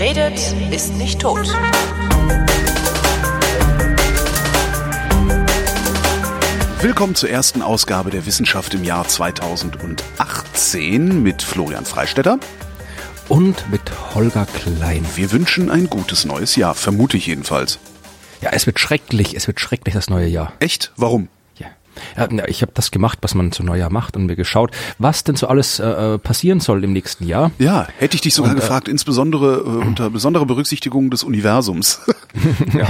Wer redet, ist nicht tot. Willkommen zur ersten Ausgabe der Wissenschaft im Jahr 2018 mit Florian Freistetter und mit Holger Klein. Wir wünschen ein gutes neues Jahr, vermute ich jedenfalls. Ja, es wird schrecklich, es wird schrecklich das neue Jahr. Echt? Warum? Ich habe das gemacht, was man zu Neujahr macht und mir geschaut, was denn so alles äh, äh, passieren soll im nächsten Jahr. Ja, hätte ich dich sogar und, äh, gefragt, insbesondere äh, unter besonderer Berücksichtigung des Universums. ja,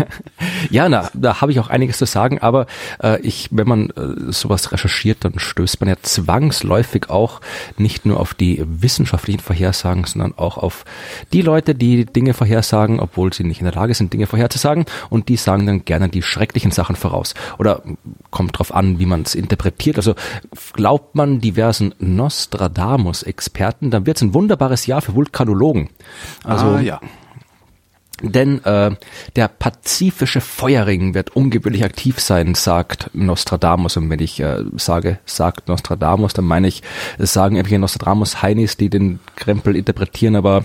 ja na, da habe ich auch einiges zu sagen, aber äh, ich, wenn man äh, sowas recherchiert, dann stößt man ja zwangsläufig auch nicht nur auf die wissenschaftlichen Vorhersagen, sondern auch auf die Leute, die Dinge vorhersagen, obwohl sie nicht in der Lage sind, Dinge vorherzusagen und die sagen dann gerne die schrecklichen Sachen voraus. Oder kommt drauf an, wie man es interpretiert. Also glaubt man diversen Nostradamus-Experten, dann wird es ein wunderbares Jahr für Vulkanologen. Also ah, ja. Denn äh, der pazifische Feuerring wird ungewöhnlich aktiv sein, sagt Nostradamus. Und wenn ich äh, sage, sagt Nostradamus, dann meine ich, es sagen irgendwelche Nostradamus-Heinis, die den Krempel interpretieren, aber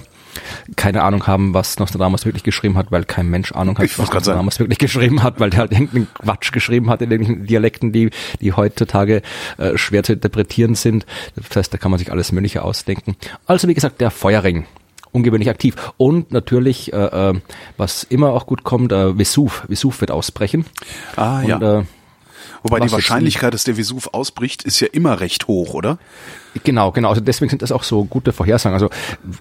keine Ahnung haben, was Nostradamus wirklich geschrieben hat, weil kein Mensch Ahnung hat, ich was Nostradamus wirklich geschrieben hat, weil der halt irgendeinen Quatsch geschrieben hat in den Dialekten, die, die heutzutage äh, schwer zu interpretieren sind. Das heißt, da kann man sich alles Mögliche ausdenken. Also wie gesagt, der Feuerring ungewöhnlich aktiv. Und natürlich, äh, äh, was immer auch gut kommt, äh, Vesuv. Vesuv wird ausbrechen. Ah, und, ja. Äh, Wobei die Wahrscheinlichkeit, dass der Vesuv ausbricht, ist ja immer recht hoch, oder? Genau, genau. Also deswegen sind das auch so gute Vorhersagen. Also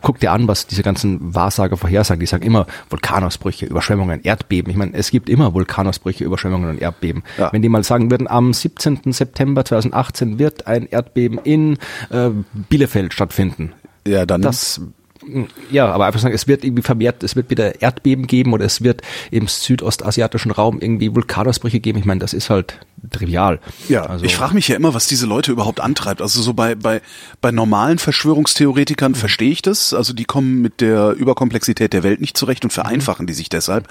guck dir an, was diese ganzen Wahrsager vorhersagen. Die sagen immer Vulkanausbrüche, Überschwemmungen, Erdbeben. Ich meine, es gibt immer Vulkanausbrüche, Überschwemmungen und Erdbeben. Ja. Wenn die mal sagen würden, am 17. September 2018 wird ein Erdbeben in äh, Bielefeld stattfinden. Ja, dann. Das ja, aber einfach sagen, es wird irgendwie vermehrt, es wird wieder Erdbeben geben oder es wird im südostasiatischen Raum irgendwie Vulkanausbrüche geben. Ich meine, das ist halt trivial. Ja, also, ich frage mich ja immer, was diese Leute überhaupt antreibt. Also so bei, bei, bei normalen Verschwörungstheoretikern mhm. verstehe ich das. Also die kommen mit der Überkomplexität der Welt nicht zurecht und vereinfachen die sich deshalb.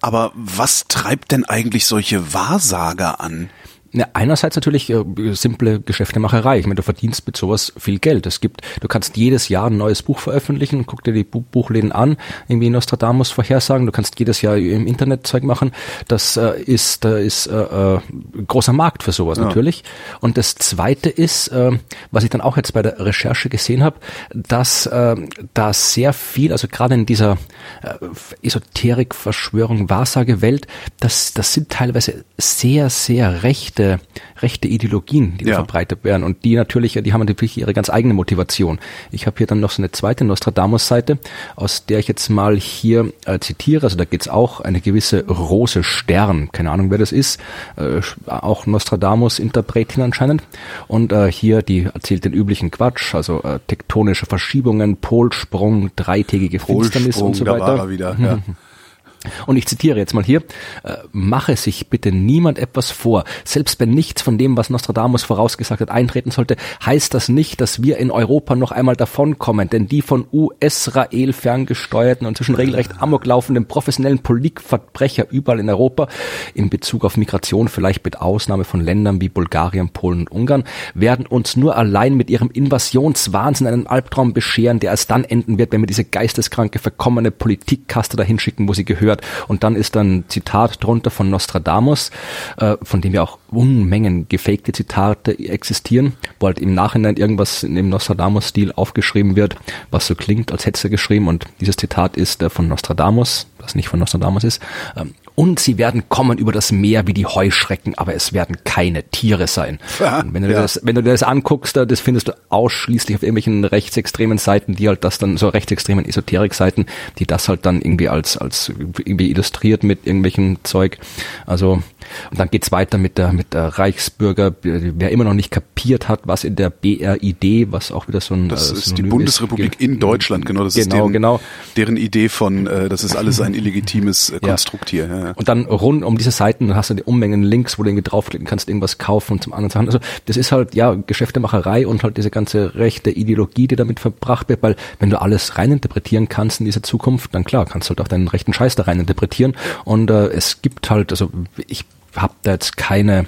Aber was treibt denn eigentlich solche Wahrsager an? Ja, einerseits natürlich äh, simple Geschäftemacherei. Ich meine, du verdienst mit sowas viel Geld. Es gibt, du kannst jedes Jahr ein neues Buch veröffentlichen, guck dir die Bu Buchläden an, irgendwie Nostradamus Vorhersagen. Du kannst jedes Jahr im Internet Zeug machen. Das äh, ist, da ist äh, äh, großer Markt für sowas ja. natürlich. Und das Zweite ist, äh, was ich dann auch jetzt bei der Recherche gesehen habe, dass äh, da sehr viel, also gerade in dieser äh, Esoterik, Verschwörung, Wahrsagewelt, das, das sind teilweise sehr, sehr rechte rechte, rechte Ideologien, die ja. verbreitet werden. Und die natürlich, die haben natürlich ihre ganz eigene Motivation. Ich habe hier dann noch so eine zweite Nostradamus-Seite, aus der ich jetzt mal hier äh, zitiere. Also da geht's auch eine gewisse Rose Stern, keine Ahnung wer das ist, äh, auch Nostradamus-Interpretin anscheinend. Und äh, hier, die erzählt den üblichen Quatsch, also äh, tektonische Verschiebungen, Polsprung, dreitägige Finsternis und so weiter. Da war er wieder, ja. Und ich zitiere jetzt mal hier, äh, mache sich bitte niemand etwas vor. Selbst wenn nichts von dem, was Nostradamus vorausgesagt hat, eintreten sollte, heißt das nicht, dass wir in Europa noch einmal davonkommen. Denn die von US-Rael ferngesteuerten und zwischen regelrecht amok laufenden professionellen Politikverbrecher überall in Europa, in Bezug auf Migration vielleicht mit Ausnahme von Ländern wie Bulgarien, Polen und Ungarn, werden uns nur allein mit ihrem Invasionswahnsinn einen Albtraum bescheren, der erst dann enden wird, wenn wir diese geisteskranke, verkommene Politikkaste dahin schicken, wo sie gehört gehört. Und dann ist dann Zitat drunter von Nostradamus, äh, von dem ja auch Unmengen gefakte Zitate existieren, wo halt im Nachhinein irgendwas in dem Nostradamus-Stil aufgeschrieben wird, was so klingt, als hätte er geschrieben. Und dieses Zitat ist äh, von Nostradamus, was nicht von Nostradamus ist. Ähm, und sie werden kommen über das Meer wie die Heuschrecken, aber es werden keine Tiere sein. Ja, wenn du, ja. das, wenn du dir das anguckst, das findest du ausschließlich auf irgendwelchen rechtsextremen Seiten, die halt das dann, so rechtsextremen Esoterik-Seiten, die das halt dann irgendwie als, als irgendwie illustriert mit irgendwelchen Zeug. Also und dann geht's weiter mit der, mit der Reichsbürger, wer immer noch nicht kapiert hat, was in der BRID, was auch wieder so ein Das äh, ist die Bundesrepublik ist. in Deutschland, genau. Das genau, ist deren, genau. deren Idee von, äh, das ist alles ein illegitimes äh, Konstrukt hier. Ja. Und dann rund um diese Seiten hast du die Unmengen Links, wo du irgendwie draufklicken kannst, irgendwas kaufen und zum anderen Sachen. Also das ist halt, ja, Geschäftemacherei und halt diese ganze rechte Ideologie, die damit verbracht wird, weil wenn du alles reininterpretieren kannst in dieser Zukunft, dann klar, kannst du halt auch deinen rechten Scheiß da reininterpretieren. Und äh, es gibt halt, also ich habe da jetzt keine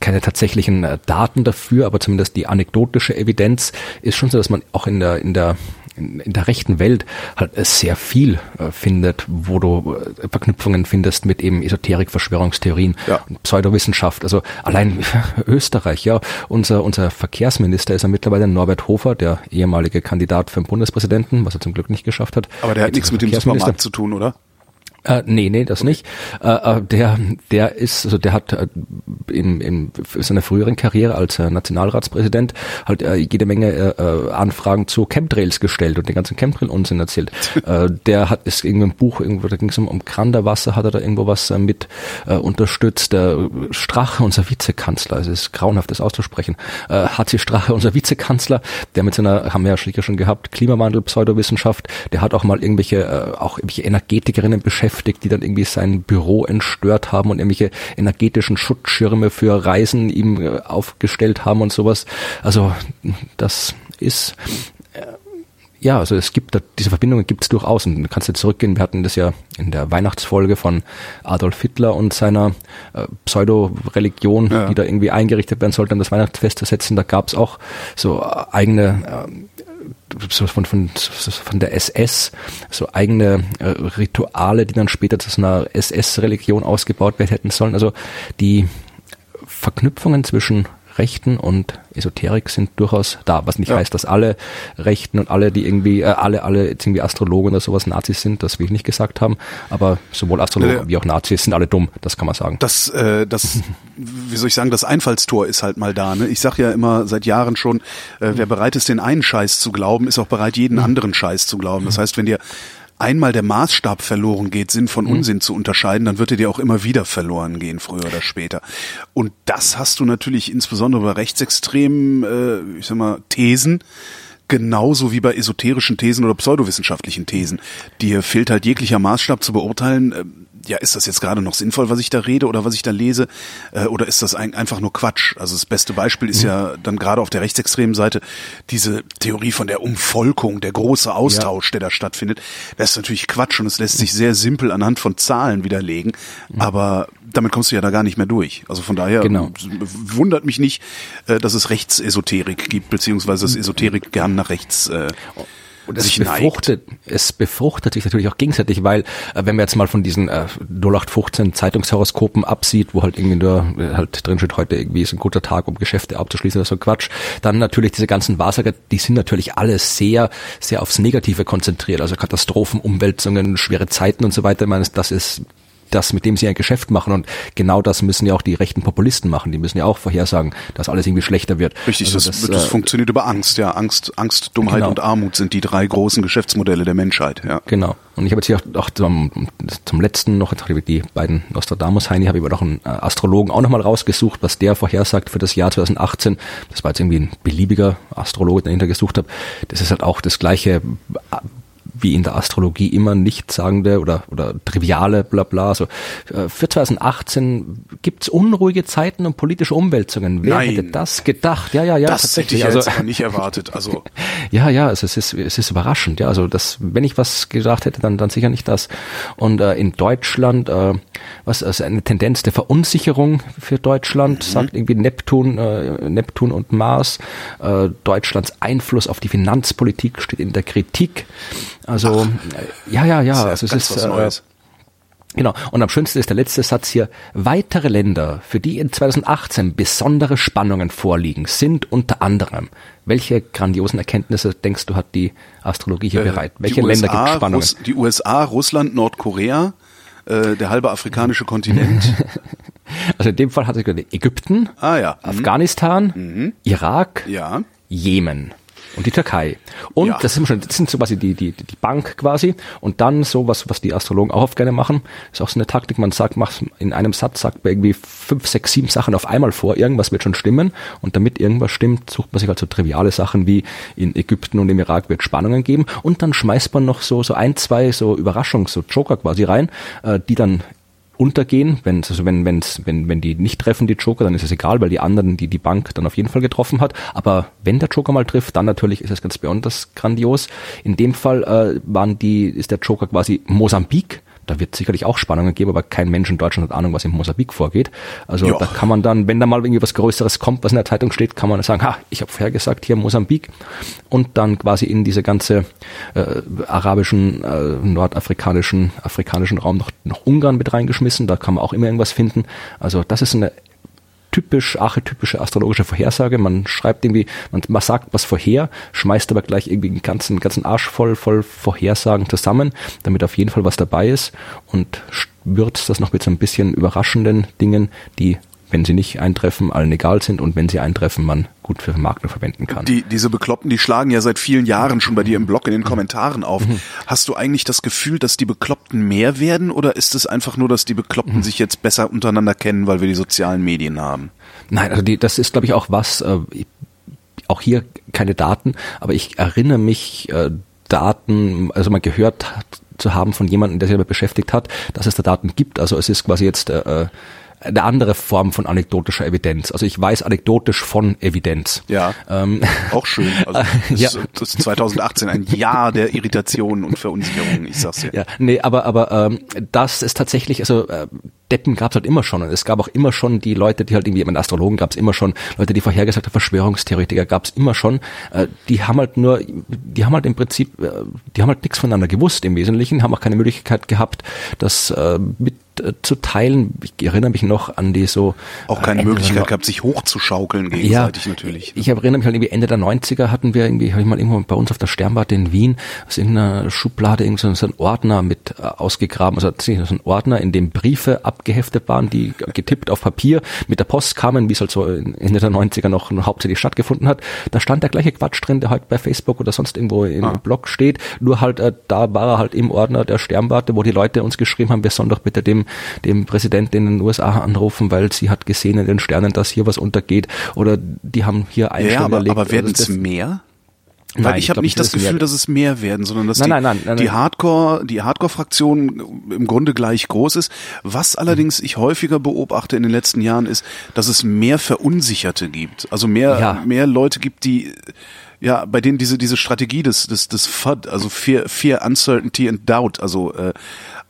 keine tatsächlichen äh, Daten dafür, aber zumindest die anekdotische Evidenz ist schon so, dass man auch in der in der in, der rechten Welt halt sehr viel äh, findet, wo du äh, Verknüpfungen findest mit eben Esoterik, Verschwörungstheorien Ja. und Pseudowissenschaft. Also allein Österreich, ja, unser, unser Verkehrsminister ist ja mittlerweile Norbert Hofer, der ehemalige Kandidat für den Bundespräsidenten, was er zum Glück nicht geschafft hat. Aber der hat nichts mit dem. Supermarkt zu tun, oder? Äh, nee, nee, das nicht. Äh, äh, der, der ist, also der hat äh, in, in seiner früheren Karriere als äh, Nationalratspräsident halt äh, jede Menge äh, Anfragen zu Chemtrails gestellt und den ganzen Chemtrail-Unsinn erzählt. äh, der hat ist irgendwie ein Buch, irgendwo, da ging es um, um Kranderwasser, hat er da irgendwo was äh, mit äh, unterstützt. Der Strache, unser Vizekanzler, es ist grauenhaft, das auszusprechen, äh, HC Strache, unser Vizekanzler, der mit seiner, haben wir ja schon schon gehabt, Klimawandel, Pseudowissenschaft, der hat auch mal irgendwelche, äh, auch irgendwelche Energetikerinnen beschäftigt, die dann irgendwie sein Büro entstört haben und irgendwelche energetischen Schutzschirme für Reisen ihm äh, aufgestellt haben und sowas. Also das ist äh, ja, also es gibt da, diese Verbindungen gibt es durchaus und du kannst jetzt zurückgehen. Wir hatten das ja in der Weihnachtsfolge von Adolf Hitler und seiner äh, Pseudo-Religion, Ja. die da irgendwie eingerichtet werden sollte, an das Weihnachtsfest zu setzen. Da gab es auch so äh, eigene so von, von, von der SS, so eigene äh, Rituale, die dann später zu einer SS-Religion ausgebaut werden hätten sollen. Also die Verknüpfungen zwischen Rechten und Esoterik sind durchaus da, was nicht Ja. heißt, dass alle Rechten und alle, die irgendwie, äh, alle, alle jetzt irgendwie Astrologen oder sowas Nazis sind, das will ich nicht gesagt haben, aber sowohl Astrologen Ja. wie auch Nazis sind alle dumm, das kann man sagen. Das, äh, das, wie soll ich sagen, das Einfallstor ist halt mal da. Ne? Ich sag ja immer seit Jahren schon, äh, wer bereit ist, den einen Scheiß zu glauben, ist auch bereit, jeden anderen Scheiß zu glauben. Das heißt, wenn dir einmal der Maßstab verloren geht, Sinn von Unsinn zu unterscheiden, dann wird er dir auch immer wieder verloren gehen, früher oder später. Und das hast du natürlich insbesondere bei rechtsextremen, äh, ich sag mal, Thesen, genauso wie bei esoterischen Thesen oder pseudowissenschaftlichen Thesen. Dir fehlt halt jeglicher Maßstab zu beurteilen, äh, ja, ist das jetzt gerade noch sinnvoll, was ich da rede oder was ich da lese, äh, oder ist das ein, einfach nur Quatsch? Also das beste Beispiel ist ja dann gerade auf der rechtsextremen Seite diese Theorie von der Umvolkung, der große Austausch, der da stattfindet. Das ist natürlich Quatsch und es lässt sich sehr simpel anhand von Zahlen widerlegen, aber damit kommst du ja da gar nicht mehr durch. Also von daher Genau. wundert mich nicht, äh, dass es Rechtsesoterik gibt, beziehungsweise dass Esoterik gern nach rechts äh, Und es sich neigt. befruchtet, es befruchtet sich natürlich auch gegenseitig, weil äh, wenn man jetzt mal von diesen äh, 0815 Zeitungshoroskopen absieht, wo halt irgendwie nur äh, halt drin steht, heute irgendwie ist ein guter Tag, um Geschäfte abzuschließen oder so Quatsch, dann natürlich diese ganzen Wahrsager, die sind natürlich alle sehr, sehr aufs Negative konzentriert, also Katastrophen, Umwälzungen, schwere Zeiten und so weiter. Ich meine, das ist das, mit dem sie ein Geschäft machen. Und genau das müssen ja auch die rechten Populisten machen. Die müssen ja auch vorhersagen, dass alles irgendwie schlechter wird. Richtig, Also das, das, äh, funktioniert über Angst, ja. Angst, Angst, Dummheit Genau. und Armut sind die drei großen Geschäftsmodelle der Menschheit, ja. Genau. Und ich habe jetzt hier auch, auch zum, zum letzten noch, jetzt habe ich die beiden Nostradamus-Heini, habe ich aber noch einen äh, Astrologen auch nochmal rausgesucht, was der vorhersagt für das Jahr 2018. Das war jetzt irgendwie ein beliebiger Astrologe, den ich dahinter gesucht habe. Das ist halt auch das gleiche wie in der Astrologie immer nichtssagende oder, oder triviale Blabla. Also äh, für 2018 gibt's unruhige Zeiten und politische Umwälzungen. Wer Nein. hätte das gedacht? Ja, ja, ja, das hätte ich. Also jetzt nicht erwartet. Also ja, ja, also es ist, es ist überraschend. Ja, also das, wenn ich was gesagt hätte, dann, dann sicher nicht das. Und äh, in Deutschland, äh, was also eine Tendenz der Verunsicherung für Deutschland, sagt irgendwie Neptun, äh, Neptun und Mars. Äh, Deutschlands Einfluss auf die Finanzpolitik steht in der Kritik. Also äh, ja, ja, ja. ja also es ist was äh, Neues. Genau. Und am schönsten ist der letzte Satz hier. Weitere Länder, für die in 2018 besondere Spannungen vorliegen, sind unter anderem. Welche grandiosen Erkenntnisse denkst du, hat die Astrologie hier bereit? Welche Äh, die Länder USA, gibt Spannungen? Russ, die USA, Russland, Nordkorea, äh, der halbe afrikanische Kontinent. Also in dem Fall hat sich gesagt, Ägypten, ah ja. Mhm. Afghanistan, Irak, Ja. Jemen und die Türkei. Und Ja. das sind schon, das sind so quasi die, die, die Bank quasi. Und dann so was, was die Astrologen auch oft gerne machen, ist auch so eine Taktik. Man sagt, macht in einem Satz sagt man irgendwie fünf, sechs, sieben Sachen auf einmal vor. Irgendwas wird schon stimmen. Und damit irgendwas stimmt, sucht man sich halt so triviale Sachen wie in Ägypten und im Irak wird Spannungen geben. Und dann schmeißt man noch so, so ein, zwei so Überraschungs, so Joker quasi rein, äh, die dann untergehen, wenn, also wenn, wenn's, wenn, wenn die nicht treffen, die Joker, dann ist es egal, weil die anderen, die die Bank dann auf jeden Fall getroffen hat. Aber wenn der Joker mal trifft, dann natürlich ist es ganz besonders grandios. In dem Fall äh, waren die, ist der Joker quasi Mosambik da wird sicherlich auch Spannungen geben, aber kein Mensch in Deutschland hat Ahnung, was in Mosambik vorgeht. Also Ja. da kann man dann, wenn da mal irgendwie was Größeres kommt, was in der Zeitung steht, kann man sagen, ha, ich habe vorher gesagt, hier Mosambik und dann quasi in diese ganze äh, arabischen, äh, nordafrikanischen, afrikanischen Raum noch, noch Ungarn mit reingeschmissen, da kann man auch immer irgendwas finden. Also das ist eine typisch archetypische astrologische Vorhersage. Man schreibt irgendwie, man, man sagt was vorher, schmeißt aber gleich irgendwie einen ganzen, ganzen Arsch voll, voll Vorhersagen zusammen, damit auf jeden Fall was dabei ist und würzt das noch mit so ein bisschen überraschenden Dingen, die, wenn sie nicht eintreffen, allen egal sind und wenn sie eintreffen, man gut für Vermarktung verwenden kann. Die, diese Bekloppten, die schlagen ja seit vielen Jahren schon bei dir im Blog in den Kommentaren auf. Mhm. Hast du eigentlich das Gefühl, dass die Bekloppten mehr werden oder ist es einfach nur, dass die Bekloppten Mhm. sich jetzt besser untereinander kennen, weil wir die sozialen Medien haben? Nein, also die, das ist, glaube ich, auch was, äh, auch hier keine Daten, aber ich erinnere mich, äh, Daten, also mal gehört hat, zu haben von jemandem, der sich damit beschäftigt hat, dass es da Daten gibt. Also es ist quasi jetzt äh, eine andere Form von anekdotischer Evidenz. Also ich weiß anekdotisch von Evidenz. Ja. Ähm, Auch schön. Also das, Ja. ist, das ist 2018 ein Jahr der Irritationen und Verunsicherungen, ich sag's dir. Ja, nee, aber aber ähm, das ist tatsächlich, also äh, Deppen gab's halt immer schon und es gab auch immer schon die Leute, die halt irgendwie, mit Astrologen gab's immer schon, Leute, die vorhergesagt haben, Verschwörungstheoretiker gab's immer schon, äh, die haben halt nur, die haben halt im Prinzip, äh, die haben halt nichts voneinander gewusst im Wesentlichen, haben auch keine Möglichkeit gehabt, das äh, mit zu teilen. Ich erinnere mich noch an die so Auch keine äh, Ende Möglichkeit gehabt, sich hochzuschaukeln gegenseitig natürlich. ich erinnere mich halt irgendwie Ende der 90er hatten wir irgendwie, habe ich mal irgendwo bei uns auf der Sternwarte in Wien aus irgendeiner Schublade irgend so ein Ordner mit äh, ausgegraben, also so ein Ordner, in dem Briefe abgeheftet waren, die getippt auf Papier mit der Post kamen, wie es halt so Ende der 90er noch hauptsächlich stattgefunden hat. Da stand der gleiche Quatsch drin, der halt bei Facebook oder sonst irgendwo im Ah. Blog steht, nur halt äh, da war er halt im Ordner der Sternwarte, wo die Leute uns geschrieben haben, wir sollen doch bitte dem, dem Präsidenten in den USA anrufen, weil sie hat gesehen in den Sternen, dass hier was untergeht oder die haben hier Ja, Einstellungen aber, erlegt. aber werden Also es das- mehr? Nein, Weil ich ich habe nicht das es Gefühl, mehr- dass es mehr werden, sondern dass Nein, die, nein, nein, nein, die nein. Hardcore, die Hardcore-Fraktion im Grunde gleich groß ist. Was allerdings ich häufiger beobachte in den letzten Jahren ist, dass es mehr Verunsicherte gibt. Also mehr, Ja. mehr Leute gibt, die ja, bei denen diese diese Strategie des des des FUD, also Fear, Fear, Uncertainty and Doubt, also äh,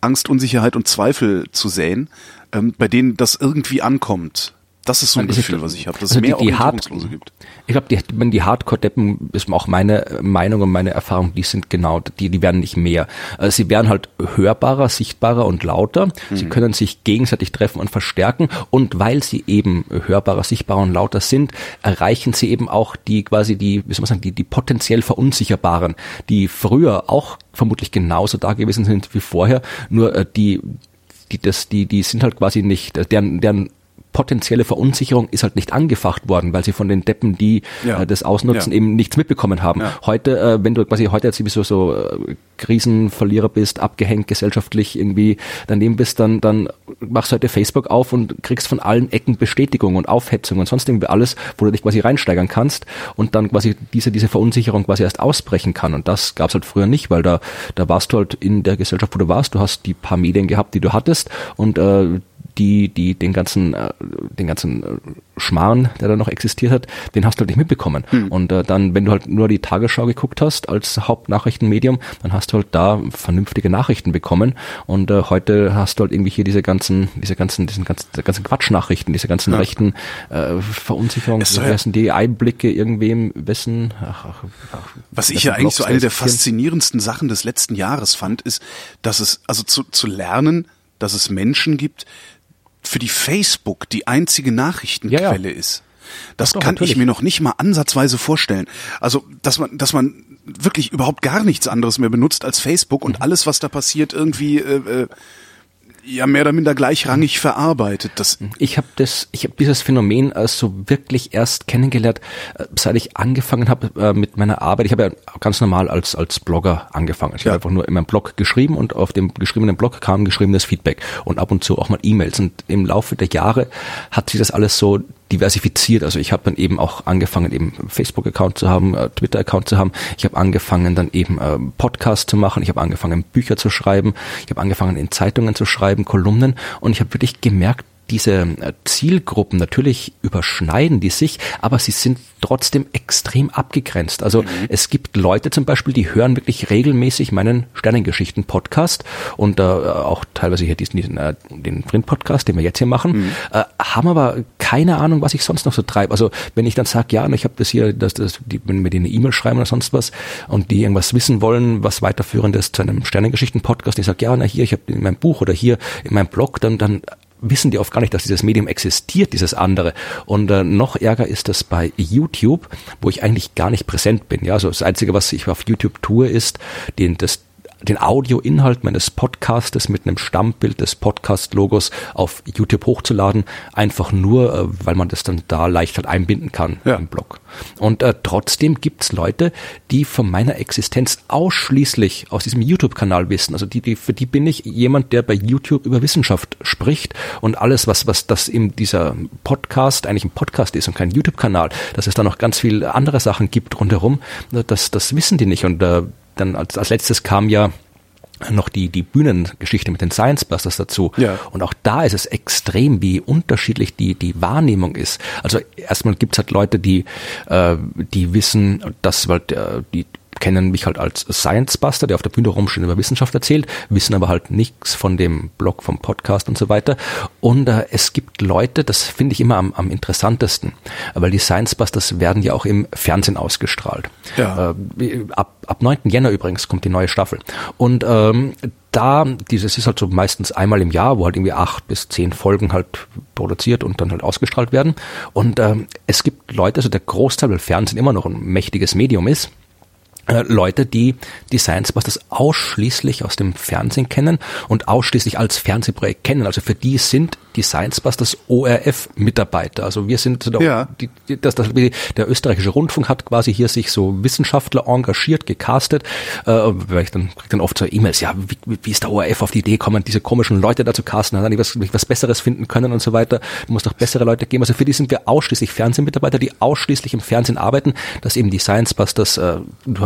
Angst, Unsicherheit und Zweifel zu säen, ähm, bei denen das irgendwie ankommt. Das ist so ein Also Gefühl, was ich habe, dass also es mehr die, die Hard, Orientierungslose gibt. Ich glaube, die, wenn die Hardcore-Deppen, ist auch meine Meinung und meine Erfahrung, die sind genau, die, die werden nicht mehr. Äh, Sie werden halt hörbarer, sichtbarer und lauter. Sie können sich gegenseitig treffen und verstärken. Und weil sie eben hörbarer, sichtbarer und lauter sind, erreichen sie eben auch die quasi die, wie soll man sagen, die, die potenziell Verunsicherbaren, die früher auch vermutlich genauso da gewesen sind wie vorher, nur äh, die, die, das, die, die sind halt quasi nicht, äh, deren, deren potenzielle Verunsicherung ist halt nicht angefacht worden, weil sie von den Deppen, die Ja. äh, das ausnutzen, Ja. eben nichts mitbekommen haben. Ja. Heute, äh, wenn du quasi heute jetzt sowieso so äh, Krisenverlierer bist, abgehängt gesellschaftlich irgendwie daneben bist, dann, dann machst du heute Facebook auf und kriegst von allen Ecken Bestätigung und Aufhetzung und sonst irgendwie alles, wo du dich quasi reinsteigern kannst und dann quasi diese, diese Verunsicherung quasi erst ausbrechen kann. Und das gab's halt früher nicht, weil da, da warst du halt in der Gesellschaft, wo du warst, du hast die paar Medien gehabt, die du hattest und äh, die, die den ganzen, äh, den ganzen äh, Schmarrn, der da noch existiert hat, den hast du halt nicht mitbekommen. Und äh, dann, wenn du halt nur die Tagesschau geguckt hast als Hauptnachrichtenmedium, dann hast du halt da vernünftige Nachrichten bekommen. Und äh, heute hast du halt irgendwie hier diese ganzen, diese ganzen, diesen ganzen, ganzen Quatschnachrichten, diese ganzen rechten äh, Verunsicherungen, ja- sind die Einblicke irgendwem, wessen, ach, ach, ach, Was ich wessen ja eigentlich so eine der faszinierendsten Sachen des letzten Jahres fand, ist, dass es, also zu, zu lernen, dass es Menschen gibt, für die Facebook die einzige Nachrichtenquelle Ja, ja. ist. Das Doch, kann ich natürlich. mir noch nicht mal ansatzweise vorstellen. Also, dass man, dass man wirklich überhaupt gar nichts anderes mehr benutzt als Facebook und alles, was da passiert, irgendwie äh, äh, ja mehr oder minder gleichrangig verarbeitet. Das Ich habe das, ich habe dieses Phänomen äh, so wirklich erst kennengelernt, äh, seit ich angefangen habe äh, mit meiner Arbeit. Ich habe ja ganz normal als als Blogger angefangen. Ich Ja. habe einfach nur in meinem Blog geschrieben und auf dem geschriebenen Blog kam geschriebenes Feedback und ab und zu auch mal E-Mails. Und im Laufe der Jahre hat sich das alles so diversifiziert. Also ich habe dann eben auch angefangen, eben Facebook-Account zu haben, äh, Twitter-Account zu haben. Ich habe angefangen, dann eben äh, Podcast zu machen. Ich habe angefangen, Bücher zu schreiben. Ich habe angefangen, in Zeitungen zu schreiben, Kolumnen. Und ich habe wirklich gemerkt, diese äh, Zielgruppen, natürlich überschneiden die sich, aber sie sind trotzdem extrem abgegrenzt. Also mhm. es gibt Leute zum Beispiel, die hören wirklich regelmäßig meinen Sternengeschichten-Podcast und äh, auch teilweise hier diesen, diesen äh, den Print-Podcast, den wir jetzt hier machen, mhm. äh, haben aber keine Ahnung, was ich sonst noch so treibe. Also wenn ich dann sage, ja, ich habe das hier, dass das, die, wenn mir die eine E-Mail schreiben oder sonst was und die irgendwas wissen wollen, was weiterführendes zu einem Sternengeschichten-Podcast, ich sage, ja, na hier, ich habe in meinem Buch oder hier in meinem Blog, dann, dann wissen die oft gar nicht, dass dieses Medium existiert, dieses andere. Und äh, noch ärger ist das bei YouTube, wo ich eigentlich gar nicht präsent bin. Ja, also das Einzige, was ich auf YouTube tue, ist den, das den Audioinhalt meines Podcastes mit einem Stammbild des Podcast-Logos auf YouTube hochzuladen, einfach nur, äh, weil man das dann da leicht halt einbinden kann ja. im Blog. Und äh, trotzdem gibt's Leute, die von meiner Existenz ausschließlich aus diesem YouTube-Kanal wissen. Also die, die, für die bin ich jemand, der bei YouTube über Wissenschaft spricht und alles, was, was das in dieser Podcast eigentlich ein Podcast ist und kein YouTube-Kanal, dass es da noch ganz viel andere Sachen gibt rundherum, das, das wissen die nicht. Und äh, dann als, als letztes kam ja noch die, die Bühnengeschichte mit den Science Busters dazu. Ja. Und auch da ist es extrem, wie unterschiedlich die, die Wahrnehmung ist. Also erstmal gibt's halt Leute, die, äh, die wissen, dass halt, äh, die kennen mich halt als Science Buster, der auf der Bühne rumsteht über Wissenschaft erzählt, wissen aber halt nichts von dem Blog, vom Podcast und so weiter. Und äh, es gibt Leute, das finde ich immer am, am interessantesten, weil die Science Busters werden ja auch im Fernsehen ausgestrahlt. Ja. Äh, ab, ab 9. Jänner übrigens kommt die neue Staffel. Und ähm, da, dieses ist halt so meistens einmal im Jahr, wo halt irgendwie acht bis zehn Folgen halt produziert und dann halt ausgestrahlt werden. Und ähm, es gibt Leute, also der Großteil, weil Fernsehen immer noch ein mächtiges Medium ist, Leute, die die Science Busters ausschließlich aus dem Fernsehen kennen und ausschließlich als Fernsehprojekt kennen. Also für die sind die Science Busters ORF-Mitarbeiter. Also wir sind so ja. die, die, das, das, der österreichische Rundfunk hat quasi hier sich so Wissenschaftler engagiert, gecastet. Äh, weil ich dann krieg dann oft so E-Mails, ja, wie, wie ist der ORF auf die Idee gekommen, diese komischen Leute da zu casten, hat er nicht was, was Besseres finden können und so weiter. Du musst doch bessere Leute geben. Also für die sind wir ausschließlich Fernsehmitarbeiter, die ausschließlich im Fernsehen arbeiten, dass eben die Science Busters äh,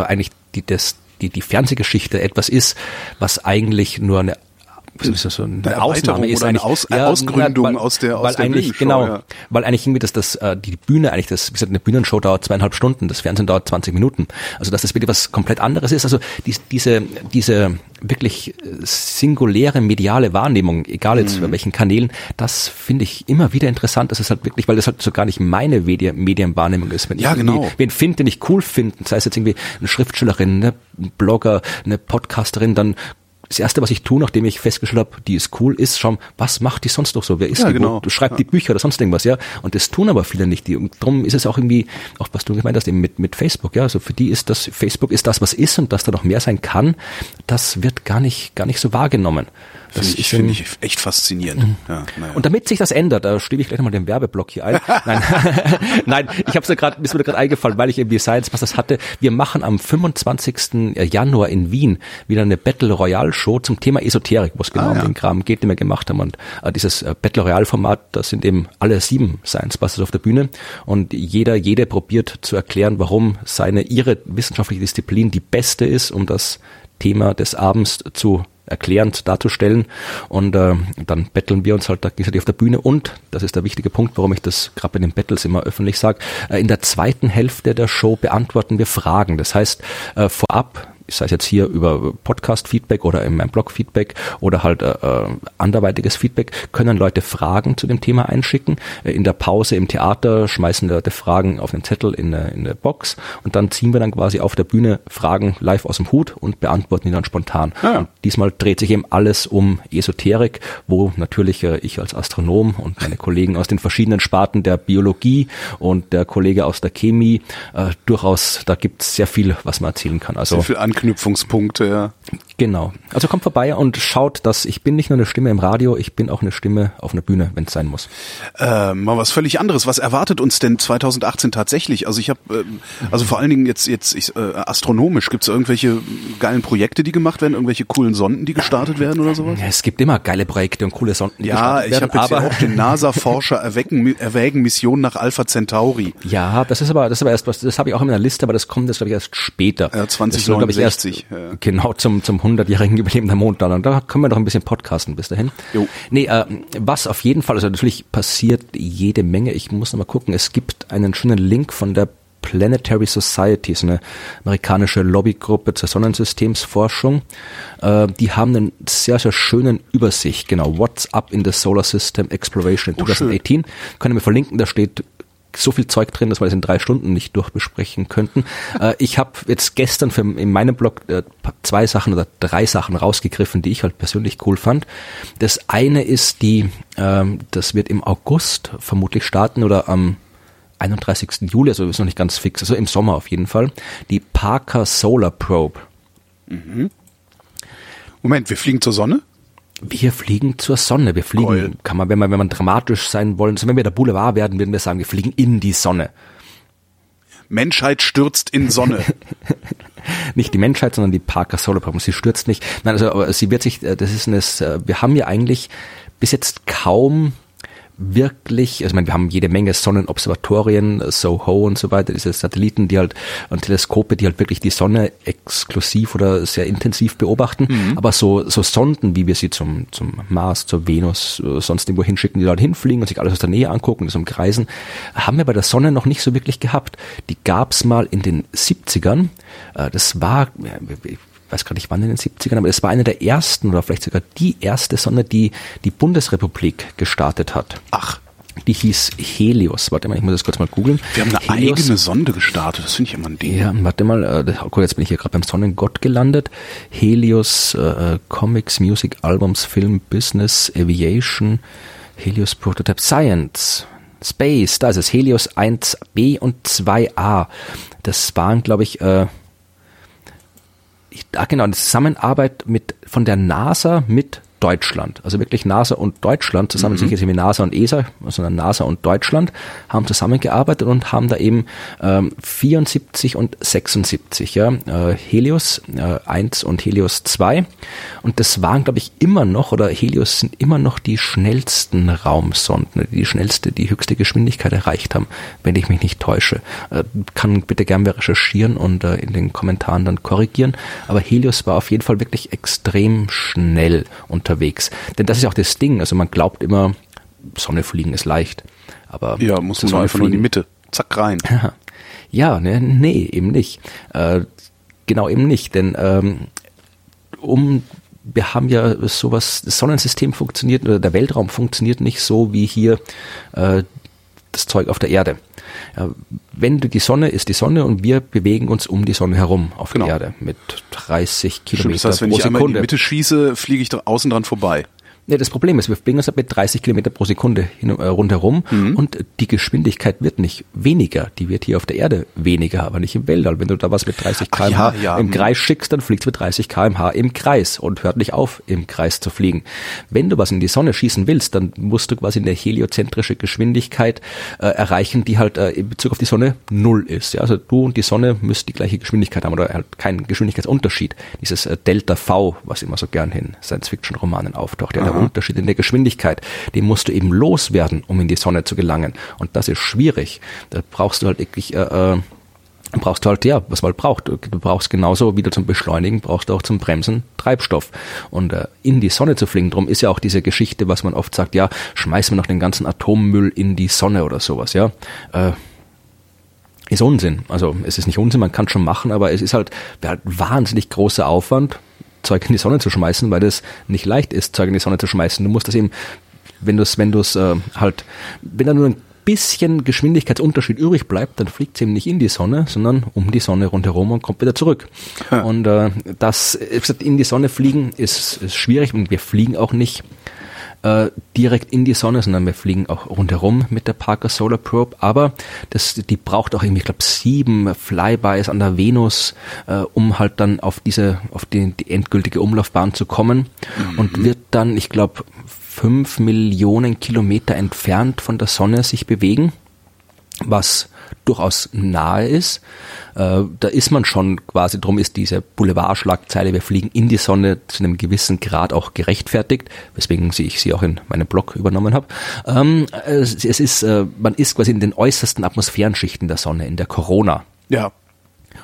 eigentlich die, das, die, die Fernsehgeschichte etwas ist, was eigentlich nur eine ist das so eine, eine Ausnahme ist eine Aus, ja, Ausgründung weil, aus der aus weil der eigentlich genau, ja. weil eigentlich irgendwie das das äh, die Bühne eigentlich das wie gesagt eine Bühnenshow dauert zweieinhalb Stunden, das Fernsehen dauert 20 Minuten. Also dass das wirklich was komplett anderes ist. Also die, diese diese wirklich singuläre mediale Wahrnehmung, egal jetzt mhm. bei welchen Kanälen, das finde ich immer wieder interessant. Das ist halt wirklich, weil das halt so gar nicht meine Medi Medienwahrnehmung ist. Wenn ja, ich genau. wen finde, den ich cool finde, sei es jetzt irgendwie eine Schriftstellerin, eine Blogger, eine Podcasterin, dann das erste, was ich tue, nachdem ich festgestellt habe, die ist cool, ist schon, was macht die sonst noch so? Wer ist ja, die? Genau. Du schreibst ja. die Bücher oder sonst irgendwas, ja? Und das tun aber viele nicht. Die, und darum ist es auch irgendwie, auch was du gemeint hast, eben mit, mit Facebook, ja? Also für die ist das, Facebook ist das, was ist und dass da noch mehr sein kann, das wird gar nicht, gar nicht so wahrgenommen. Das finde ich, find ich echt faszinierend. Mhm. Ja, naja. Und damit sich das ändert, da stebe ich gleich nochmal den Werbeblock hier ein. Nein, Nein ich habe es gerade, ist mir gerade eingefallen, weil ich irgendwie Science das hatte. Wir machen am 25. Januar in Wien wieder eine Battle Royale Show zum Thema Esoterik, wo es genau ah, um ja. den Kram geht, den wir gemacht haben. Und äh, dieses äh, Battle Royale Format, das sind eben alle sieben Science Busters auf der Bühne und jeder, jede probiert zu erklären, warum seine, ihre wissenschaftliche Disziplin die beste ist, um das Thema des Abends zu erklärend darzustellen. Und äh, dann betteln wir uns halt da gegenseitig auf der Bühne. Und, das ist der wichtige Punkt, warum ich das gerade bei den Battles immer öffentlich sage, äh, in der zweiten Hälfte der Show beantworten wir Fragen. Das heißt, äh, vorab sei es jetzt hier über Podcast-Feedback oder in meinem Blog-Feedback oder halt äh, äh, anderweitiges Feedback, können Leute Fragen zu dem Thema einschicken. Äh, in der Pause im Theater schmeißen Leute Fragen auf einen Zettel in eine, in eine Box und dann ziehen wir dann quasi auf der Bühne Fragen live aus dem Hut und beantworten die dann spontan. Ah. Und diesmal dreht sich eben alles um Esoterik, wo natürlich äh, ich als Astronom und meine Kollegen aus den verschiedenen Sparten der Biologie und der Kollege aus der Chemie äh, durchaus, da gibt es sehr viel, was man erzählen kann. Also Anknüpfungspunkte, ja. Genau. Also kommt vorbei und schaut, dass ich bin nicht nur eine Stimme im Radio, ich bin auch eine Stimme auf einer Bühne, wenn es sein muss. Äh, mal was völlig anderes. Was erwartet uns denn 2018 tatsächlich? Also ich habe, äh, also vor allen Dingen jetzt jetzt ich, äh, astronomisch gibt es irgendwelche geilen Projekte, die gemacht werden, irgendwelche coolen Sonden, die gestartet werden oder sowas? Es gibt immer geile Projekte und coole Sonden, die ja, gestartet werden. Ja, ich habe ja auch den NASA-Forscher erwecken erwägen Mission nach Alpha Centauri. Ja, das ist aber das ist aber erst was, das habe ich auch in meiner Liste, aber das kommt jetzt glaube ich erst später. Ja, 20 140. Ja. Genau, zum, zum 100-jährigen Jubiläum der Mondlandung. Da können wir noch ein bisschen podcasten bis dahin. Jo. Nee, äh, was auf jeden Fall, also natürlich passiert jede Menge. Ich muss nochmal gucken. Es gibt einen schönen Link von der Planetary Society, ist eine amerikanische Lobbygruppe zur Sonnensystemsforschung. Äh, die haben einen sehr, sehr schönen Übersicht, genau, What's Up in the Solar System Exploration in 2018. Schön. Können wir verlinken, da steht so viel Zeug drin, dass wir das in drei Stunden nicht durchbesprechen könnten. Äh, ich habe jetzt gestern für, in meinem Blog äh, zwei Sachen oder drei Sachen rausgegriffen, die ich halt persönlich cool fand. Das eine ist die, ähm, das wird im August vermutlich starten oder am 31. Juli, also ist noch nicht ganz fix, also im Sommer auf jeden Fall, die Parker Solar Probe. Moment, wir fliegen zur Sonne? Wir fliegen zur Sonne. Wir fliegen, Geil. kann man, wenn man, wenn man dramatisch sein wollen, also wenn wir der Boulevard werden, würden wir sagen, wir fliegen in die Sonne. Menschheit stürzt in Sonne. Nicht die Menschheit, sondern die Parker Solar Probe. Sie stürzt nicht. Nein, also aber sie wird sich, äh, das ist eine, äh, wir haben ja eigentlich bis jetzt kaum wirklich, also ich meine, wir haben jede Menge Sonnenobservatorien, SOHO und so weiter, diese Satelliten, die halt und Teleskope, die halt wirklich die Sonne exklusiv oder sehr intensiv beobachten. Aber so, so Sonden, wie wir sie zum, zum Mars, zur Venus, äh, sonst irgendwo hinschicken, die dort hinfliegen und sich alles aus der Nähe angucken, das umkreisen, haben wir bei der Sonne noch nicht so wirklich gehabt. Die gab's mal in den 70ern. Äh, Das war, weiß gar nicht wann in den 70ern, aber es war eine der ersten oder vielleicht sogar die erste Sonne, die die Bundesrepublik gestartet hat. Ach, Die hieß Helios. Warte mal, ich muss das kurz mal googeln. wir haben eine Helios. eigene Sonde gestartet. Das finde ich immer ein Ding. Ja, warte mal, äh, das- oh, jetzt bin ich hier gerade beim Sonnengott gelandet. Helios, äh, Comics, Music, Albums, Film, Business, Aviation, Helios Prototype Science, Space, da ist es, Helios 1b und 2a. Das waren, glaube ich, äh, ich, ah, genau, eine Zusammenarbeit mit, von der NASA mit Deutschland. Also wirklich NASA und Deutschland zusammen, sicher nicht wie NASA und ESA, sondern NASA und Deutschland haben zusammengearbeitet und haben da eben ähm, 74 und 76, ja, äh, Helios äh, 1 und Helios 2. Und das waren, glaube ich, immer noch, oder Helios sind immer noch die schnellsten Raumsonden, die schnellste, die höchste Geschwindigkeit erreicht haben, wenn ich mich nicht täusche. Äh, kann bitte gern wer recherchieren und äh, in den Kommentaren dann korrigieren. Aber Helios war auf jeden Fall wirklich extrem schnell unterwegs. Denn das ist auch das Ding. Also man glaubt immer, Sonne fliegen ist leicht. Aber Ja, muss man einfach nur in die Mitte. Zack, rein. ja, ne, nee, eben nicht. Äh, genau eben nicht, denn ähm, um wir haben ja sowas, das Sonnensystem funktioniert oder der Weltraum funktioniert nicht so wie hier äh, das Zeug auf der Erde. Ja, wenn du die Sonne ist die Sonne und wir bewegen uns um die Sonne herum auf Genau. der Erde mit 30 Stimmt, Kilometer das heißt, wenn pro ich einmal in die. Mitte schieße, fliege ich außen dran vorbei. Ja, das Problem ist, wir bewegen uns mit 30 Kilometer pro Sekunde hin, äh, rundherum Mhm. und die Geschwindigkeit wird nicht weniger. Die wird hier auf der Erde weniger, aber nicht im Weltall. Wenn du da was mit 30 Ach kmh ja, ja, im mhm. Kreis schickst, dann fliegst du mit 30 kmh im Kreis und hört nicht auf, im Kreis zu fliegen. Wenn du was in die Sonne schießen willst, dann musst du quasi eine heliozentrische Geschwindigkeit äh, erreichen, die halt äh, in Bezug auf die Sonne null ist. Ja, also du und die Sonne müsst die gleiche Geschwindigkeit haben oder halt keinen Geschwindigkeitsunterschied. Dieses äh, Delta V, was immer so gern in Science-Fiction-Romanen auftaucht, ja, Unterschied in der Geschwindigkeit, den musst du eben loswerden, um in die Sonne zu gelangen. Und das ist schwierig. Da brauchst du halt wirklich äh, äh, brauchst du halt, ja, was man halt braucht. Du du brauchst genauso wieder zum Beschleunigen, brauchst du auch zum Bremsen Treibstoff. Und äh, in die Sonne zu fliegen, drum ist ja auch diese Geschichte, was man oft sagt, ja, schmeißen wir noch den ganzen Atommüll in die Sonne oder sowas, ja. Äh, ist Unsinn. Also es ist nicht Unsinn, man kann schon machen, aber es ist halt, halt wahnsinnig großer Aufwand, Zeug in die Sonne zu schmeißen, weil es nicht leicht ist, Zeug in die Sonne zu schmeißen. Du musst das eben, wenn du es, wenn du es äh, halt, wenn da nur ein bisschen Geschwindigkeitsunterschied übrig bleibt, dann fliegt es eben nicht in die Sonne, sondern um die Sonne rundherum und kommt wieder zurück. Und äh, das, wie gesagt, in die Sonne fliegen ist, ist schwierig und wir fliegen auch nicht äh, direkt in die Sonne, sondern wir fliegen auch rundherum mit der Parker Solar Probe. Aber das, die braucht auch irgendwie, ich glaube, sieben Flybys an der Venus, äh, um halt dann auf diese, auf die, die endgültige Umlaufbahn zu kommen und wird dann, ich glaube, fünf Millionen Kilometer entfernt von der Sonne sich bewegen was durchaus nahe ist. Äh, da ist man schon quasi, drum ist diese Boulevardschlagzeile, wir fliegen in die Sonne zu einem gewissen Grad auch gerechtfertigt, weswegen ich sie auch in meinem Blog übernommen habe. Ähm, es, es ist, äh, man ist quasi in den äußersten Atmosphärenschichten der Sonne, in der Corona. Ja.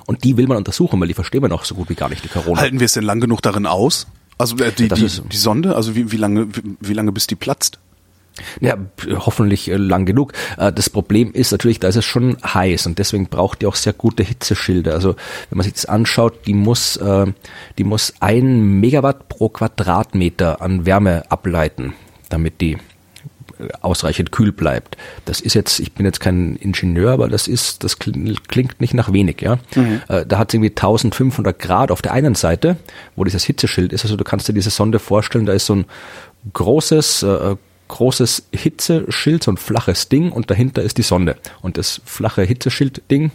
Und die will man untersuchen, weil die verstehen wir noch so gut wie gar nicht, die Corona. Halten wir es denn lang genug darin aus? Also äh, die, die, die Sonde, also wie, wie lange, wie, wie lange bis die platzt? Ja, hoffentlich äh, lang genug. Äh, Das Problem ist natürlich, da ist es schon heiß und deswegen braucht die auch sehr gute Hitzeschilde. Also wenn man sich das anschaut, die muss, äh, die muss ein Megawatt pro Quadratmeter an Wärme ableiten, damit die ausreichend kühl bleibt. Das ist jetzt, ich bin jetzt kein Ingenieur, aber das ist, das kl- klingt nicht nach wenig, ja. Äh, Da hat es irgendwie 1500 Grad auf der einen Seite, wo dieses Hitzeschild ist. Also du kannst dir diese Sonde vorstellen, da ist so ein großes, äh, großes Hitzeschild, so ein flaches Ding und dahinter ist die Sonne. Und das flache Hitzeschild-Ding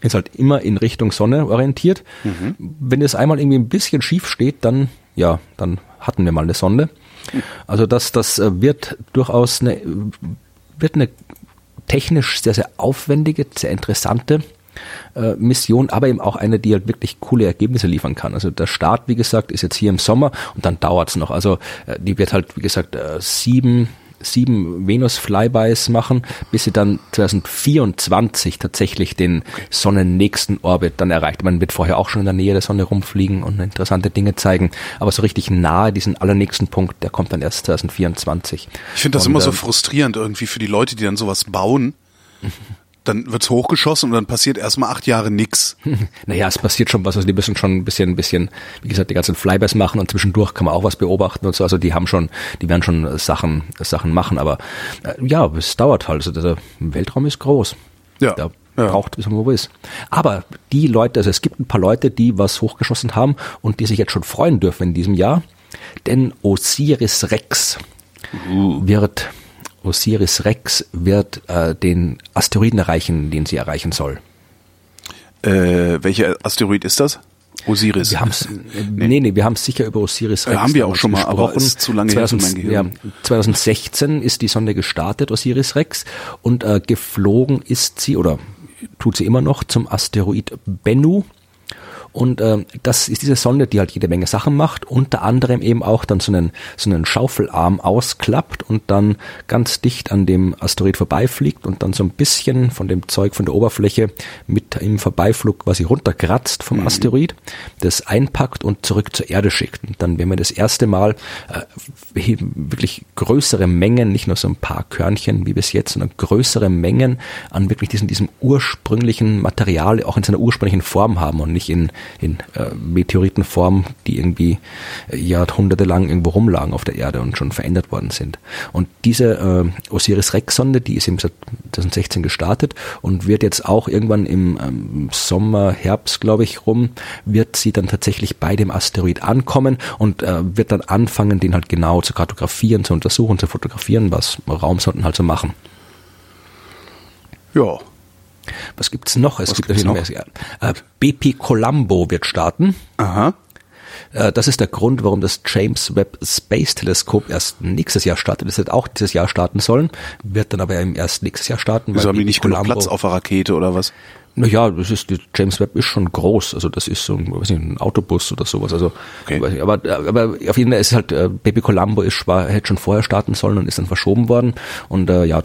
ist halt immer in Richtung Sonne orientiert. Wenn es einmal irgendwie ein bisschen schief steht, dann, ja, dann hatten wir mal eine Sonde. Also das, das äh, wird durchaus eine, wird eine technisch sehr, sehr aufwendige, sehr interessante äh, Mission, aber eben auch eine, die halt wirklich coole Ergebnisse liefern kann. Also der Start, wie gesagt, ist jetzt hier im Sommer und dann dauert's noch. Also äh, die wird halt, wie gesagt, äh, sieben sieben Venus-Flybys machen, bis sie dann 2024 tatsächlich den sonnennächsten Orbit dann erreicht. Man wird vorher auch schon in der Nähe der Sonne rumfliegen und interessante Dinge zeigen, aber so richtig nahe diesen allernächsten Punkt, der kommt dann erst 2024. Ich finde das Und, immer so ähm, frustrierend irgendwie für die Leute, die dann sowas bauen. Dann wird's hochgeschossen und dann passiert erstmal acht Jahre nix. Naja, es passiert schon was, also die müssen schon ein bisschen, ein bisschen, wie gesagt, die ganzen Flybys machen und zwischendurch kann man auch was beobachten und so. Also die haben schon, die werden schon Sachen, Sachen machen, aber äh, ja, es dauert halt. Also der Weltraum ist groß. Ja, Da ja. braucht bis man wo ist. Aber die Leute, also es gibt ein paar Leute, die was hochgeschossen haben und die sich jetzt schon freuen dürfen in diesem Jahr. Denn Osiris Rex wird Osiris Rex wird äh, den Asteroiden erreichen, den sie erreichen soll. Äh, welcher Asteroid ist das? Osiris. Wir haben's, nee. nee, wir haben sicher über Osiris Äh, haben wir auch schon mal, aber gesprochen. ist zu lange her für mein Gehirn. Ja, 2016 ist die Sonde gestartet, Osiris Rex, und äh, geflogen ist sie, oder tut sie immer noch, zum Asteroid Bennu. Und ähm, das ist diese Sonde, die halt jede Menge Sachen macht, unter anderem eben auch dann so einen, so einen Schaufelarm ausklappt und dann ganz dicht an dem Asteroid vorbeifliegt und dann so ein bisschen von dem Zeug von der Oberfläche mit im Vorbeiflug quasi runterkratzt vom Asteroid, das einpackt und zurück zur Erde schickt. Und dann, wenn wir das erste Mal äh, wirklich größere Mengen, nicht nur so ein paar Körnchen wie bis jetzt, sondern größere Mengen an wirklich diesem, diesem ursprünglichen Material auch in seiner ursprünglichen Form haben und nicht in, in äh, Meteoritenform, die irgendwie äh, jahrhundertelang irgendwo rumlagen auf der Erde und schon verändert worden sind. Und diese äh, Osiris-Rex-Sonde, die ist im 2016 gestartet und wird jetzt auch irgendwann im ähm, Sommer, Herbst, glaube ich, rum, wird sie dann tatsächlich bei dem Asteroid ankommen und äh, wird dann anfangen, den halt genau zu kartografieren, zu untersuchen, zu fotografieren, was Raumsonden halt so machen. Ja. Was gibt's noch? Es Was gibt noch? mehr. Äh, BP Colombo wird starten. Aha. Äh, Das ist der Grund, warum das James Webb Space Teleskop erst nächstes Jahr startet. Das hätte auch dieses Jahr starten sollen, wird dann aber erst nächstes Jahr starten. Wieso haben die nicht genug Colombo- Platz auf der Rakete oder was? Naja, das ist, die James Webb ist schon groß, also das ist so ein, weiß nicht, ein Autobus oder sowas, also, Okay. nicht, aber, aber auf jeden Fall ist halt, äh, Baby Colombo ist, war, hätte schon vorher starten sollen und ist dann verschoben worden. Und, äh, ja,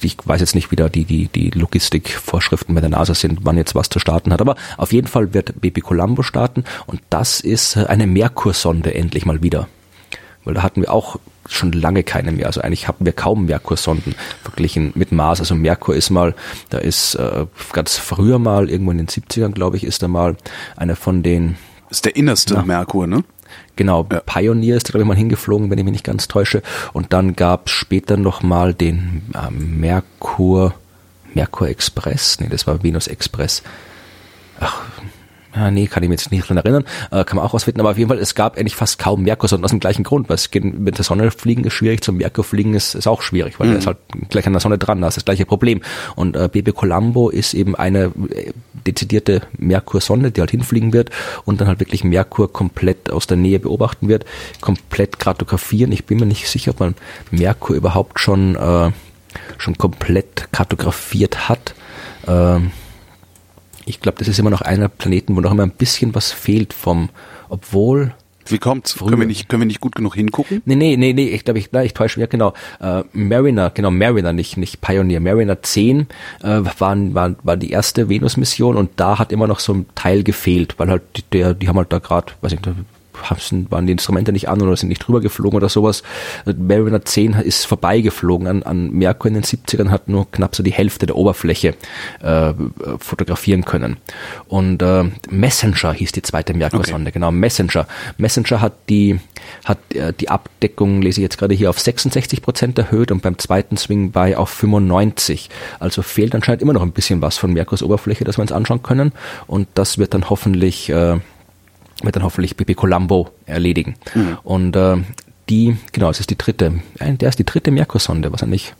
ich weiß jetzt nicht, wie da die, die, die Logistikvorschriften bei der NASA sind, wann jetzt was zu starten hat, aber auf jeden Fall wird Baby Colombo starten. Und das ist äh, eine Merkursonde endlich mal wieder. Weil da hatten wir auch schon lange keine mehr. Also eigentlich hatten wir kaum Merkursonden verglichen mit Mars. Also Merkur ist mal, da ist äh, ganz früher mal, irgendwo in den 70ern, glaube ich, ist da mal einer von den, Ist der innerste Ja. Merkur, ne? genau, Ja. Pioneer ist da, glaube ich, mal hingeflogen, wenn ich mich nicht ganz täusche. Und dann gab es später noch mal den äh, Merkur, Merkur Express, nee, das war Venus Express. Ach, ja, nee, kann ich mich jetzt nicht dran erinnern, äh, kann man auch rausfinden, aber auf jeden Fall, es gab eigentlich fast kaum Merkursonden aus dem gleichen Grund, weil es mit der Sonne fliegen ist schwierig, zum Merkur fliegen ist, ist auch schwierig, weil der ist halt gleich an der Sonne dran, da ist das gleiche Problem. Und äh, BB Colombo ist eben eine äh, dezidierte Merkursonde, die halt hinfliegen wird und dann halt wirklich Merkur komplett aus der Nähe beobachten wird, komplett kartografieren. Ich bin mir nicht sicher, ob man Merkur überhaupt schon, äh, schon komplett kartografiert hat. Ähm, ich glaube, das ist immer noch einer Planeten, wo noch immer ein bisschen was fehlt vom, obwohl, Wie kommt's? Früher. Können wir nicht, können wir nicht gut genug hingucken? Nee, nee, nee, nee, ich glaube, ich, ich täusche mich, ja, genau. Äh, Mariner, genau, Mariner, nicht, nicht Pioneer. Mariner 10 äh, waren, war, war die erste Venus-Mission und da hat immer noch so ein Teil gefehlt, weil halt der, die haben halt da gerade, weiß ich nicht, waren die Instrumente nicht an oder sind nicht drüber geflogen oder sowas. Mariner 10 ist vorbeigeflogen an, an Merkur in den 70ern, hat nur knapp so die Hälfte der Oberfläche äh, fotografieren können. Und äh, Messenger hieß die zweite Merkur-Sonde, okay. genau, Messenger. Messenger hat die, hat äh, die Abdeckung, lese ich jetzt gerade hier, auf 66 Prozent erhöht und beim zweiten Swing bei auf 95. Also fehlt anscheinend immer noch ein bisschen was von Merkurs Oberfläche, dass wir uns anschauen können. Und das wird dann hoffentlich äh, wird dann hoffentlich Pipi Colombo erledigen. Mhm. Und äh, die, genau, es ist die dritte, der ist die dritte Merkursonde, was eigentlich,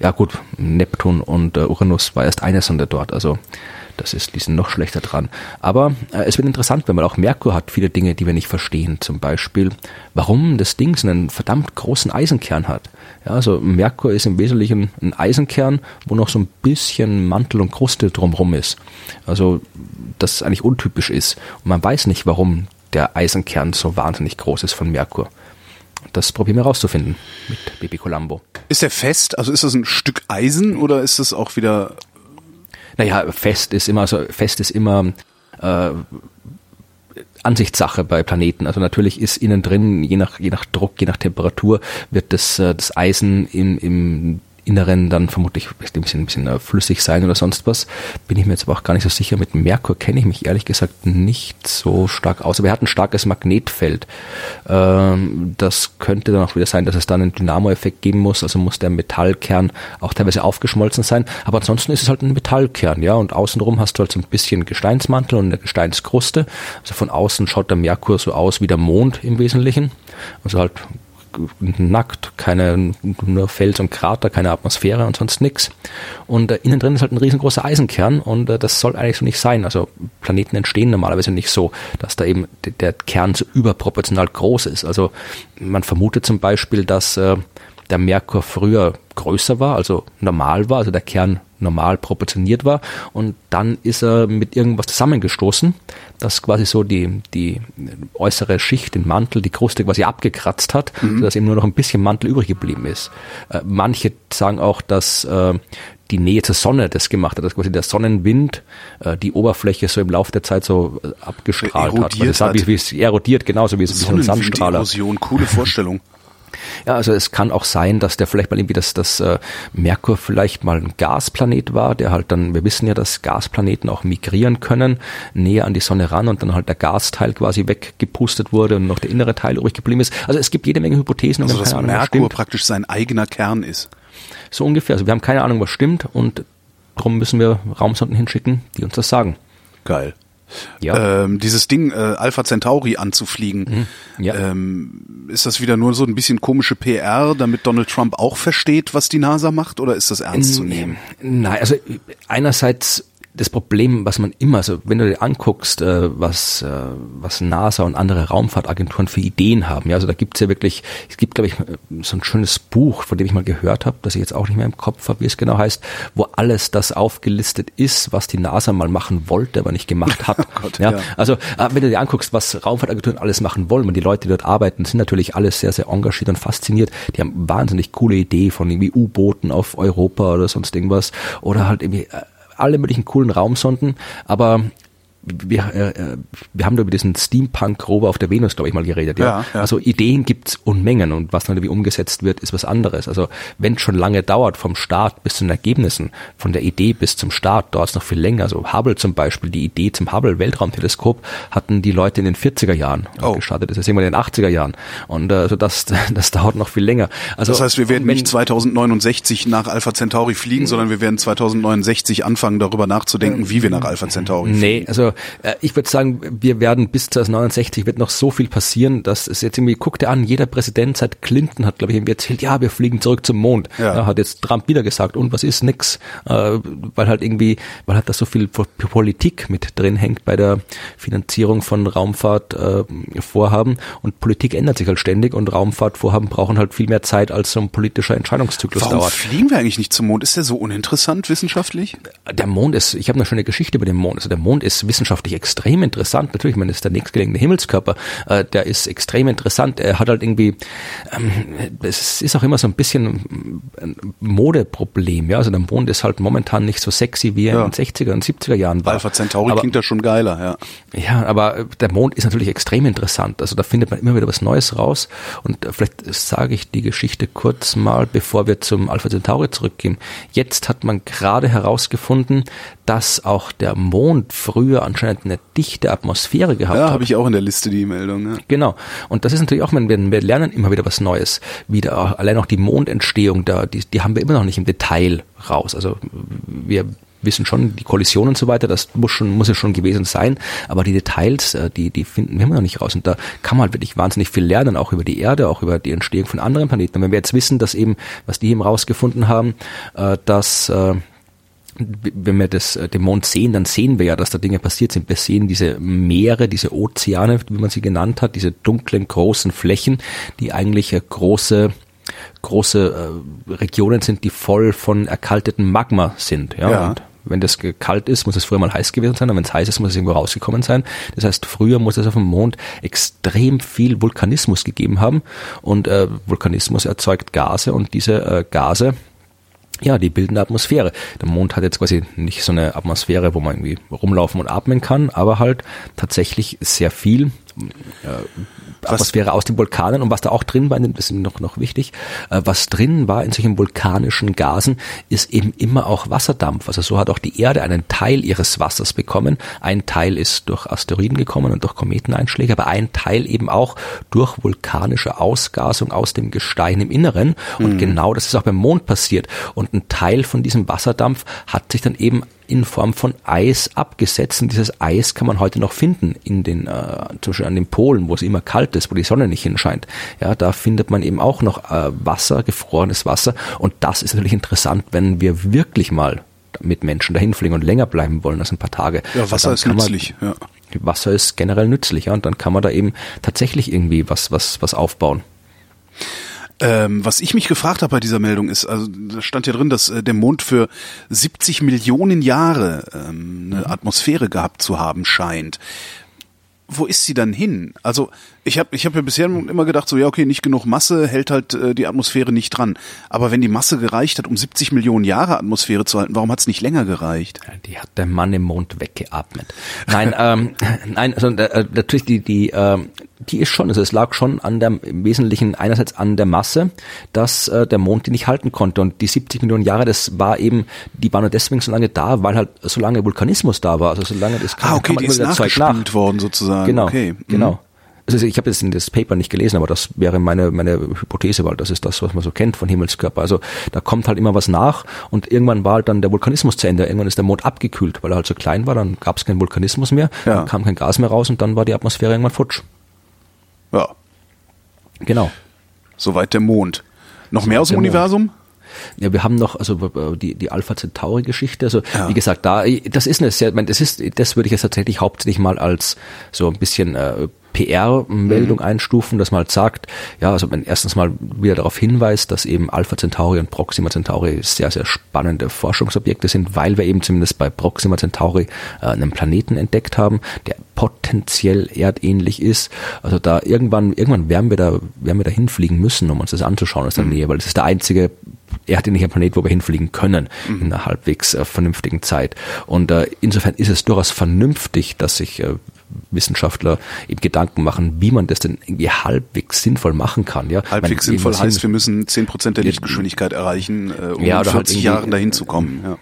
ja gut, Neptun und äh, Uranus war erst eine Sonde dort, also das ist, die sind noch schlechter dran. Aber äh, es wird interessant, wenn man auch Merkur hat viele Dinge, die wir nicht verstehen. Zum Beispiel, warum das Ding so einen verdammt großen Eisenkern hat. Ja, also Merkur ist im Wesentlichen ein Eisenkern, wo noch so ein bisschen Mantel und Kruste drumherum ist. Also das eigentlich untypisch ist. Und man weiß nicht, warum der Eisenkern so wahnsinnig groß ist von Merkur. Das probieren wir rauszufinden mit Baby Colombo. Ist der fest? Also ist das ein Stück Eisen oder ist das auch wieder? Naja, fest ist immer, also fest ist immer äh, Ansichtssache bei Planeten. Also natürlich ist innen drin, je nach, je nach Druck, je nach Temperatur, wird das, äh, das Eisen im, im Inneren dann vermutlich ein bisschen, ein bisschen äh, flüssig sein oder sonst was. Bin ich mir jetzt aber auch gar nicht so sicher. Mit Merkur kenne ich mich ehrlich gesagt nicht so stark aus. Aber er hat ein starkes Magnetfeld. Ähm, das könnte dann auch wieder sein, dass es dann einen Dynamo-Effekt geben muss. Also muss der Metallkern auch teilweise aufgeschmolzen sein. Aber ansonsten ist es halt ein Metallkern, ja. Und außenrum hast du halt so ein bisschen Gesteinsmantel und eine Gesteinskruste. Also von außen schaut der Merkur so aus wie der Mond im Wesentlichen. Also halt nackt, keine, nur Fels und Krater, keine Atmosphäre und sonst nichts. Und äh, innen drin ist halt ein riesengroßer Eisenkern und äh, das soll eigentlich so nicht sein. Also Planeten entstehen normalerweise nicht so, dass da eben der Kern so überproportional groß ist. Also man vermutet zum Beispiel, dass äh, der Merkur früher größer war, also normal war, also der Kern normal proportioniert war und dann ist er mit irgendwas zusammengestoßen, das quasi so die, die äußere Schicht, den Mantel, die Kruste quasi abgekratzt hat, mhm. sodass eben nur noch ein bisschen Mantel übrig geblieben ist. Äh, manche sagen auch, dass äh, die Nähe zur Sonne das gemacht hat, dass quasi der Sonnenwind äh, die Oberfläche so im Laufe der Zeit so äh, abgestrahlt erodiert hat. hat. Wie, wie es erodiert, genauso wie es ein Sandstrahler. Erosion, coole Vorstellung. Ja, also es kann auch sein, dass der vielleicht mal irgendwie das, das äh, Merkur vielleicht mal ein Gasplanet war, der halt dann, wir wissen ja, dass Gasplaneten auch migrieren können, näher an die Sonne ran und dann halt der Gasteil quasi weggepustet wurde und noch der innere Teil übrig geblieben ist. Also es gibt jede Menge Hypothesen. Also dass Ahnung, Merkur praktisch sein eigener Kern ist. So ungefähr. Also wir haben keine Ahnung, was stimmt und darum müssen wir Raumsonden hinschicken, die uns das sagen. Geil ja. ähm, dieses Ding äh, Alpha Centauri anzufliegen. Mhm. Ja. Ähm, ist das wieder nur so ein bisschen komische PR, damit Donald Trump auch versteht, was die NASA macht, oder ist das ernst zu nehmen? Nein, also einerseits das Problem, was man immer, also wenn du dir anguckst, äh, was, äh, was NASA und andere Raumfahrtagenturen für Ideen haben, ja, also da gibt's ja wirklich, es gibt, glaube ich, so ein schönes Buch, von dem ich mal gehört habe, das ich jetzt auch nicht mehr im Kopf habe, wie es genau heißt, wo alles das aufgelistet ist, was die NASA mal machen wollte, aber nicht gemacht hat. oh Gott, ja, ja, Also äh, wenn du dir anguckst, was Raumfahrtagenturen alles machen wollen, und die Leute, die dort arbeiten, sind natürlich alles sehr, sehr engagiert und fasziniert. Die haben wahnsinnig coole Idee von irgendwie U-Booten auf Europa oder sonst irgendwas oder halt irgendwie äh, alle möglichen coolen Raumsonden, aber wir, äh, äh, wir haben da über diesen Steampunk-Rover auf der Venus, glaube ich, mal geredet. Ja? Ja, ja. Also Ideen gibt's Unmengen und was dann irgendwie umgesetzt wird, ist was anderes. Also wenn es schon lange dauert, vom Start bis zu den Ergebnissen, von der Idee bis zum Start, dauert es noch viel länger. Also Hubble zum Beispiel, die Idee zum Hubble-Weltraumteleskop hatten die Leute in den 40er Jahren oh. gestartet. Das ist irgendwann in den 80er Jahren. Und äh, also das, das dauert noch viel länger. Also, das heißt, wir werden nicht 2069 nach Alpha Centauri fliegen, sondern wir werden 2069 anfangen, darüber nachzudenken, wie wir nach Alpha Centauri fliegen. Nee, also äh, ich würde sagen, wir werden bis 2069 wird noch so viel passieren, dass es jetzt irgendwie, guckt ihr an, jeder Präsident seit Clinton hat, glaube ich, irgendwie erzählt, ja, wir fliegen zurück zum Mond. Ja. ja hat jetzt Trump wieder gesagt, und was ist nix? Äh, weil halt irgendwie, weil halt da so viel Politik mit drin hängt bei der Finanzierung von Raumfahrtvorhaben äh, und Politik ändert sich halt ständig und Raumfahrtvorhaben brauchen halt viel mehr Zeit, als so ein politischer Entscheidungszyklus Warum dauert. fliegen wir eigentlich nicht zum Mond? Ist der so uninteressant wissenschaftlich? Der Mond ist, ich habe eine schöne Geschichte über den Mond. Also der Mond ist wissenschaftlich wissenschaftlich extrem interessant. Natürlich, ich meine, das ist der nächstgelegene Himmelskörper, äh, der ist extrem interessant. Er hat halt irgendwie, ähm, es ist auch immer so ein bisschen ein Modeproblem. Ja, also der Mond ist halt momentan nicht so sexy, wie er ja. in den 60er und 70er Jahren war. Alpha Centauri aber, klingt da schon geiler, ja. Ja, aber der Mond ist natürlich extrem interessant. Also da findet man immer wieder was Neues raus. Und vielleicht sage ich die Geschichte kurz mal, bevor wir zum Alpha Centauri zurückgehen. Jetzt hat man gerade herausgefunden, dass auch der Mond früher anscheinend eine dichte Atmosphäre gehabt ja, hat. Ja, habe ich auch in der Liste die Meldung. Ja. Genau. Und das ist natürlich auch, wenn wir, wir lernen immer wieder was Neues. Wieder allein auch die Mondentstehung, da, die, die haben wir immer noch nicht im Detail raus. Also wir wissen schon die Kollision und so weiter, das muss schon, muss ja schon gewesen sein, aber die Details, äh, die, die finden wir immer noch nicht raus. Und da kann man halt wirklich wahnsinnig viel lernen, auch über die Erde, auch über die Entstehung von anderen Planeten. Und wenn wir jetzt wissen, dass eben, was die eben rausgefunden haben, äh, dass äh, wenn wir das, äh, den Mond sehen, dann sehen wir ja, dass da Dinge passiert sind. Wir sehen diese Meere, diese Ozeane, wie man sie genannt hat, diese dunklen, großen Flächen, die eigentlich äh, große große äh, Regionen sind, die voll von erkaltetem Magma sind. Ja. ja. Und wenn das kalt ist, muss es früher mal heiß gewesen sein, und wenn es heiß ist, muss es irgendwo rausgekommen sein. Das heißt, früher muss es auf dem Mond extrem viel Vulkanismus gegeben haben und äh, Vulkanismus erzeugt Gase und diese äh, Gase ja, die bilden eine Atmosphäre. Der Mond hat jetzt quasi nicht so eine Atmosphäre, wo man irgendwie rumlaufen und atmen kann, aber halt tatsächlich sehr viel äh, Atmosphäre aus den Vulkanen und was da auch drin war, das ist noch, noch wichtig, äh, was drin war in solchen vulkanischen Gasen, ist eben immer auch Wasserdampf. Also so hat auch die Erde einen Teil ihres Wassers bekommen. Ein Teil ist durch Asteroiden gekommen und durch Kometeneinschläge, aber ein Teil eben auch durch vulkanische Ausgasung aus dem Gestein im Inneren. Und mhm. genau das ist auch beim Mond passiert. Und ein Teil von diesem Wasserdampf hat sich dann eben in Form von Eis abgesetzt. Und dieses Eis kann man heute noch finden in den, äh, zum Beispiel an den Polen, wo es immer kalt ist, wo die Sonne nicht hinscheint. Ja, da findet man eben auch noch äh, Wasser, gefrorenes Wasser. Und das ist natürlich interessant, wenn wir wirklich mal mit Menschen dahin fliegen und länger bleiben wollen als ein paar Tage. Ja, Wasser ist nützlich. Man, ja. Wasser ist generell nützlich, ja, und dann kann man da eben tatsächlich irgendwie was, was, was aufbauen. Ähm, was ich mich gefragt habe bei dieser Meldung ist, also da stand ja drin, dass äh, der Mond für 70 Millionen Jahre ähm, eine Atmosphäre gehabt zu haben scheint. Wo ist sie dann hin? Also ich habe ich hab ja bisher immer gedacht, so ja, okay, nicht genug Masse hält halt äh, die Atmosphäre nicht dran. Aber wenn die Masse gereicht hat, um 70 Millionen Jahre Atmosphäre zu halten, warum hat es nicht länger gereicht? Die hat der Mann im Mond weggeatmet. Nein, ähm, nein, also äh, natürlich die die äh, die ist schon, also es lag schon an der im Wesentlichen einerseits an der Masse, dass äh, der Mond die nicht halten konnte und die 70 Millionen Jahre, das war eben, die waren nur deswegen so lange da, weil halt so lange Vulkanismus da war, also so lange das kann, ah, okay, kann man die ist nachgespült nach. worden sozusagen. Genau, okay. genau. Mhm. Also ich habe jetzt in das Paper nicht gelesen, aber das wäre meine, meine Hypothese, weil das ist das, was man so kennt von Himmelskörper. Also da kommt halt immer was nach und irgendwann war halt dann der Vulkanismus zu Ende. Irgendwann ist der Mond abgekühlt, weil er halt so klein war, dann gab es keinen Vulkanismus mehr, ja. dann kam kein Gas mehr raus und dann war die Atmosphäre irgendwann futsch. Ja. Genau. Soweit der Mond. Noch so mehr aus dem Universum? Mond. Ja, wir haben noch also die die Alpha Centauri Geschichte. Also ja. wie gesagt, da das ist eine sehr, das ist das würde ich jetzt tatsächlich hauptsächlich mal als so ein bisschen äh, PR-Meldung mhm. einstufen, dass man halt sagt, ja, also man erstens mal wieder darauf hinweist, dass eben Alpha Centauri und Proxima Centauri sehr, sehr spannende Forschungsobjekte sind, weil wir eben zumindest bei Proxima Centauri äh, einen Planeten entdeckt haben, der potenziell erdähnlich ist. Also da irgendwann, irgendwann werden wir da, werden wir da hinfliegen müssen, um uns das anzuschauen aus der mhm. Nähe, weil das ist der einzige erdähnliche Planet, wo wir hinfliegen können mhm. in einer halbwegs äh, vernünftigen Zeit. Und äh, insofern ist es durchaus vernünftig, dass sich äh, Wissenschaftler eben Gedanken machen, wie man das denn irgendwie halbwegs sinnvoll machen kann. Ja? Halbwegs meine, sinnvoll heißt, wir müssen zehn Prozent der Lichtgeschwindigkeit erreichen, äh, um ja, in 40 halt Jahren dahin zu kommen. Ja.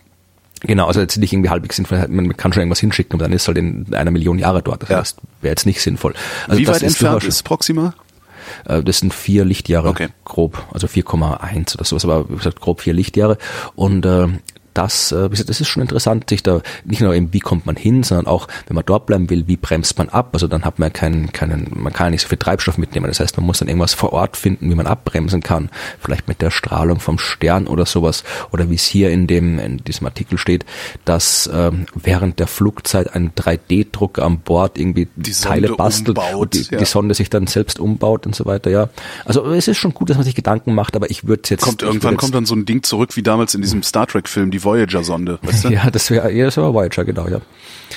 Genau, also jetzt nicht irgendwie halbwegs sinnvoll, man kann schon irgendwas hinschicken, aber dann ist halt in einer Million Jahre dort. Das ja. heißt, wäre jetzt nicht sinnvoll. Also Wie weit entfernt ist Proxima? Äh, das sind vier Lichtjahre okay. grob, also 4,1 oder sowas, aber wie gesagt grob vier Lichtjahre. Und äh, das, äh, das ist schon interessant, sich da nicht nur eben, wie kommt man hin, sondern auch, wenn man dort bleiben will, wie bremst man ab? Also dann hat man keinen, keinen, man kann ja nicht so viel Treibstoff mitnehmen. Das heißt, man muss dann irgendwas vor Ort finden, wie man abbremsen kann. Vielleicht mit der Strahlung vom Stern oder sowas. Oder wie es hier in dem, in diesem Artikel steht, dass ähm, während der Flugzeit ein 3D-Drucker an Bord irgendwie die Teile Sonde bastelt umbaut, und die, ja. die Sonde sich dann selbst umbaut und so weiter, ja. Also es ist schon gut, dass man sich Gedanken macht, aber ich würde jetzt. Kommt irgendwann kommt dann so ein Ding zurück wie damals in diesem Star Trek-Film, die Voyager-Sonde, weißt du? Ja, das wäre ja, das wäre Voyager, genau, ja.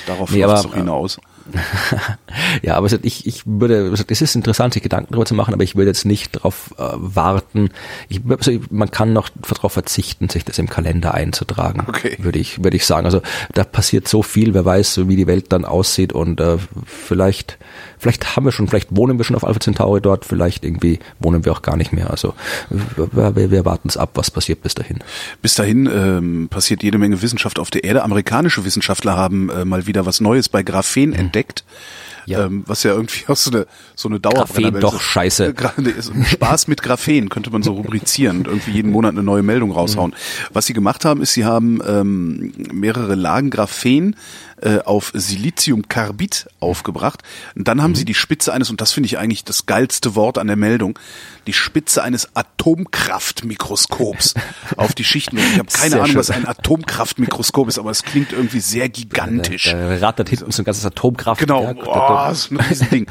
Darauf Nee, läuft es aber- doch hinaus. ja, aber ich, ich würde, es ist interessant, sich Gedanken darüber zu machen, aber ich würde jetzt nicht darauf äh, warten. Ich, also man kann noch darauf verzichten, sich das im Kalender einzutragen, Okay. würde ich, würde ich sagen. Also da passiert so viel, wer weiß, wie die Welt dann aussieht und äh, vielleicht, vielleicht haben wir schon, vielleicht wohnen wir schon auf Alpha Centauri dort, vielleicht irgendwie wohnen wir auch gar nicht mehr. Also wir, wir, warten es ab, was passiert bis dahin. Bis dahin ähm, passiert jede Menge Wissenschaft auf der Erde. Amerikanische Wissenschaftler haben äh, mal wieder was Neues bei Graphen entdeckt. Ja. Ähm, was ja irgendwie auch so eine, so eine Dauerbrenner Graphen doch scheiße. Ein Spaß mit Graphen könnte man so rubrizieren und irgendwie jeden Monat eine neue Meldung raushauen. Was sie gemacht haben, ist, sie haben ähm, mehrere Lagen Graphen äh, auf Siliziumkarbid aufgebracht. Und dann haben sie die Spitze eines, und das finde ich eigentlich das geilste Wort an der Meldung, die Spitze eines Atomkraftmikroskops auf die Schichten. Ich habe keine Sehr Ahnung, schön. was ein Atomkraftmikroskop ist, aber es klingt irgendwie sehr gigantisch. Da, da rattert hinten so ein ganzes Atomkraftwerk. Genau, Da- oh, so ein Riesending.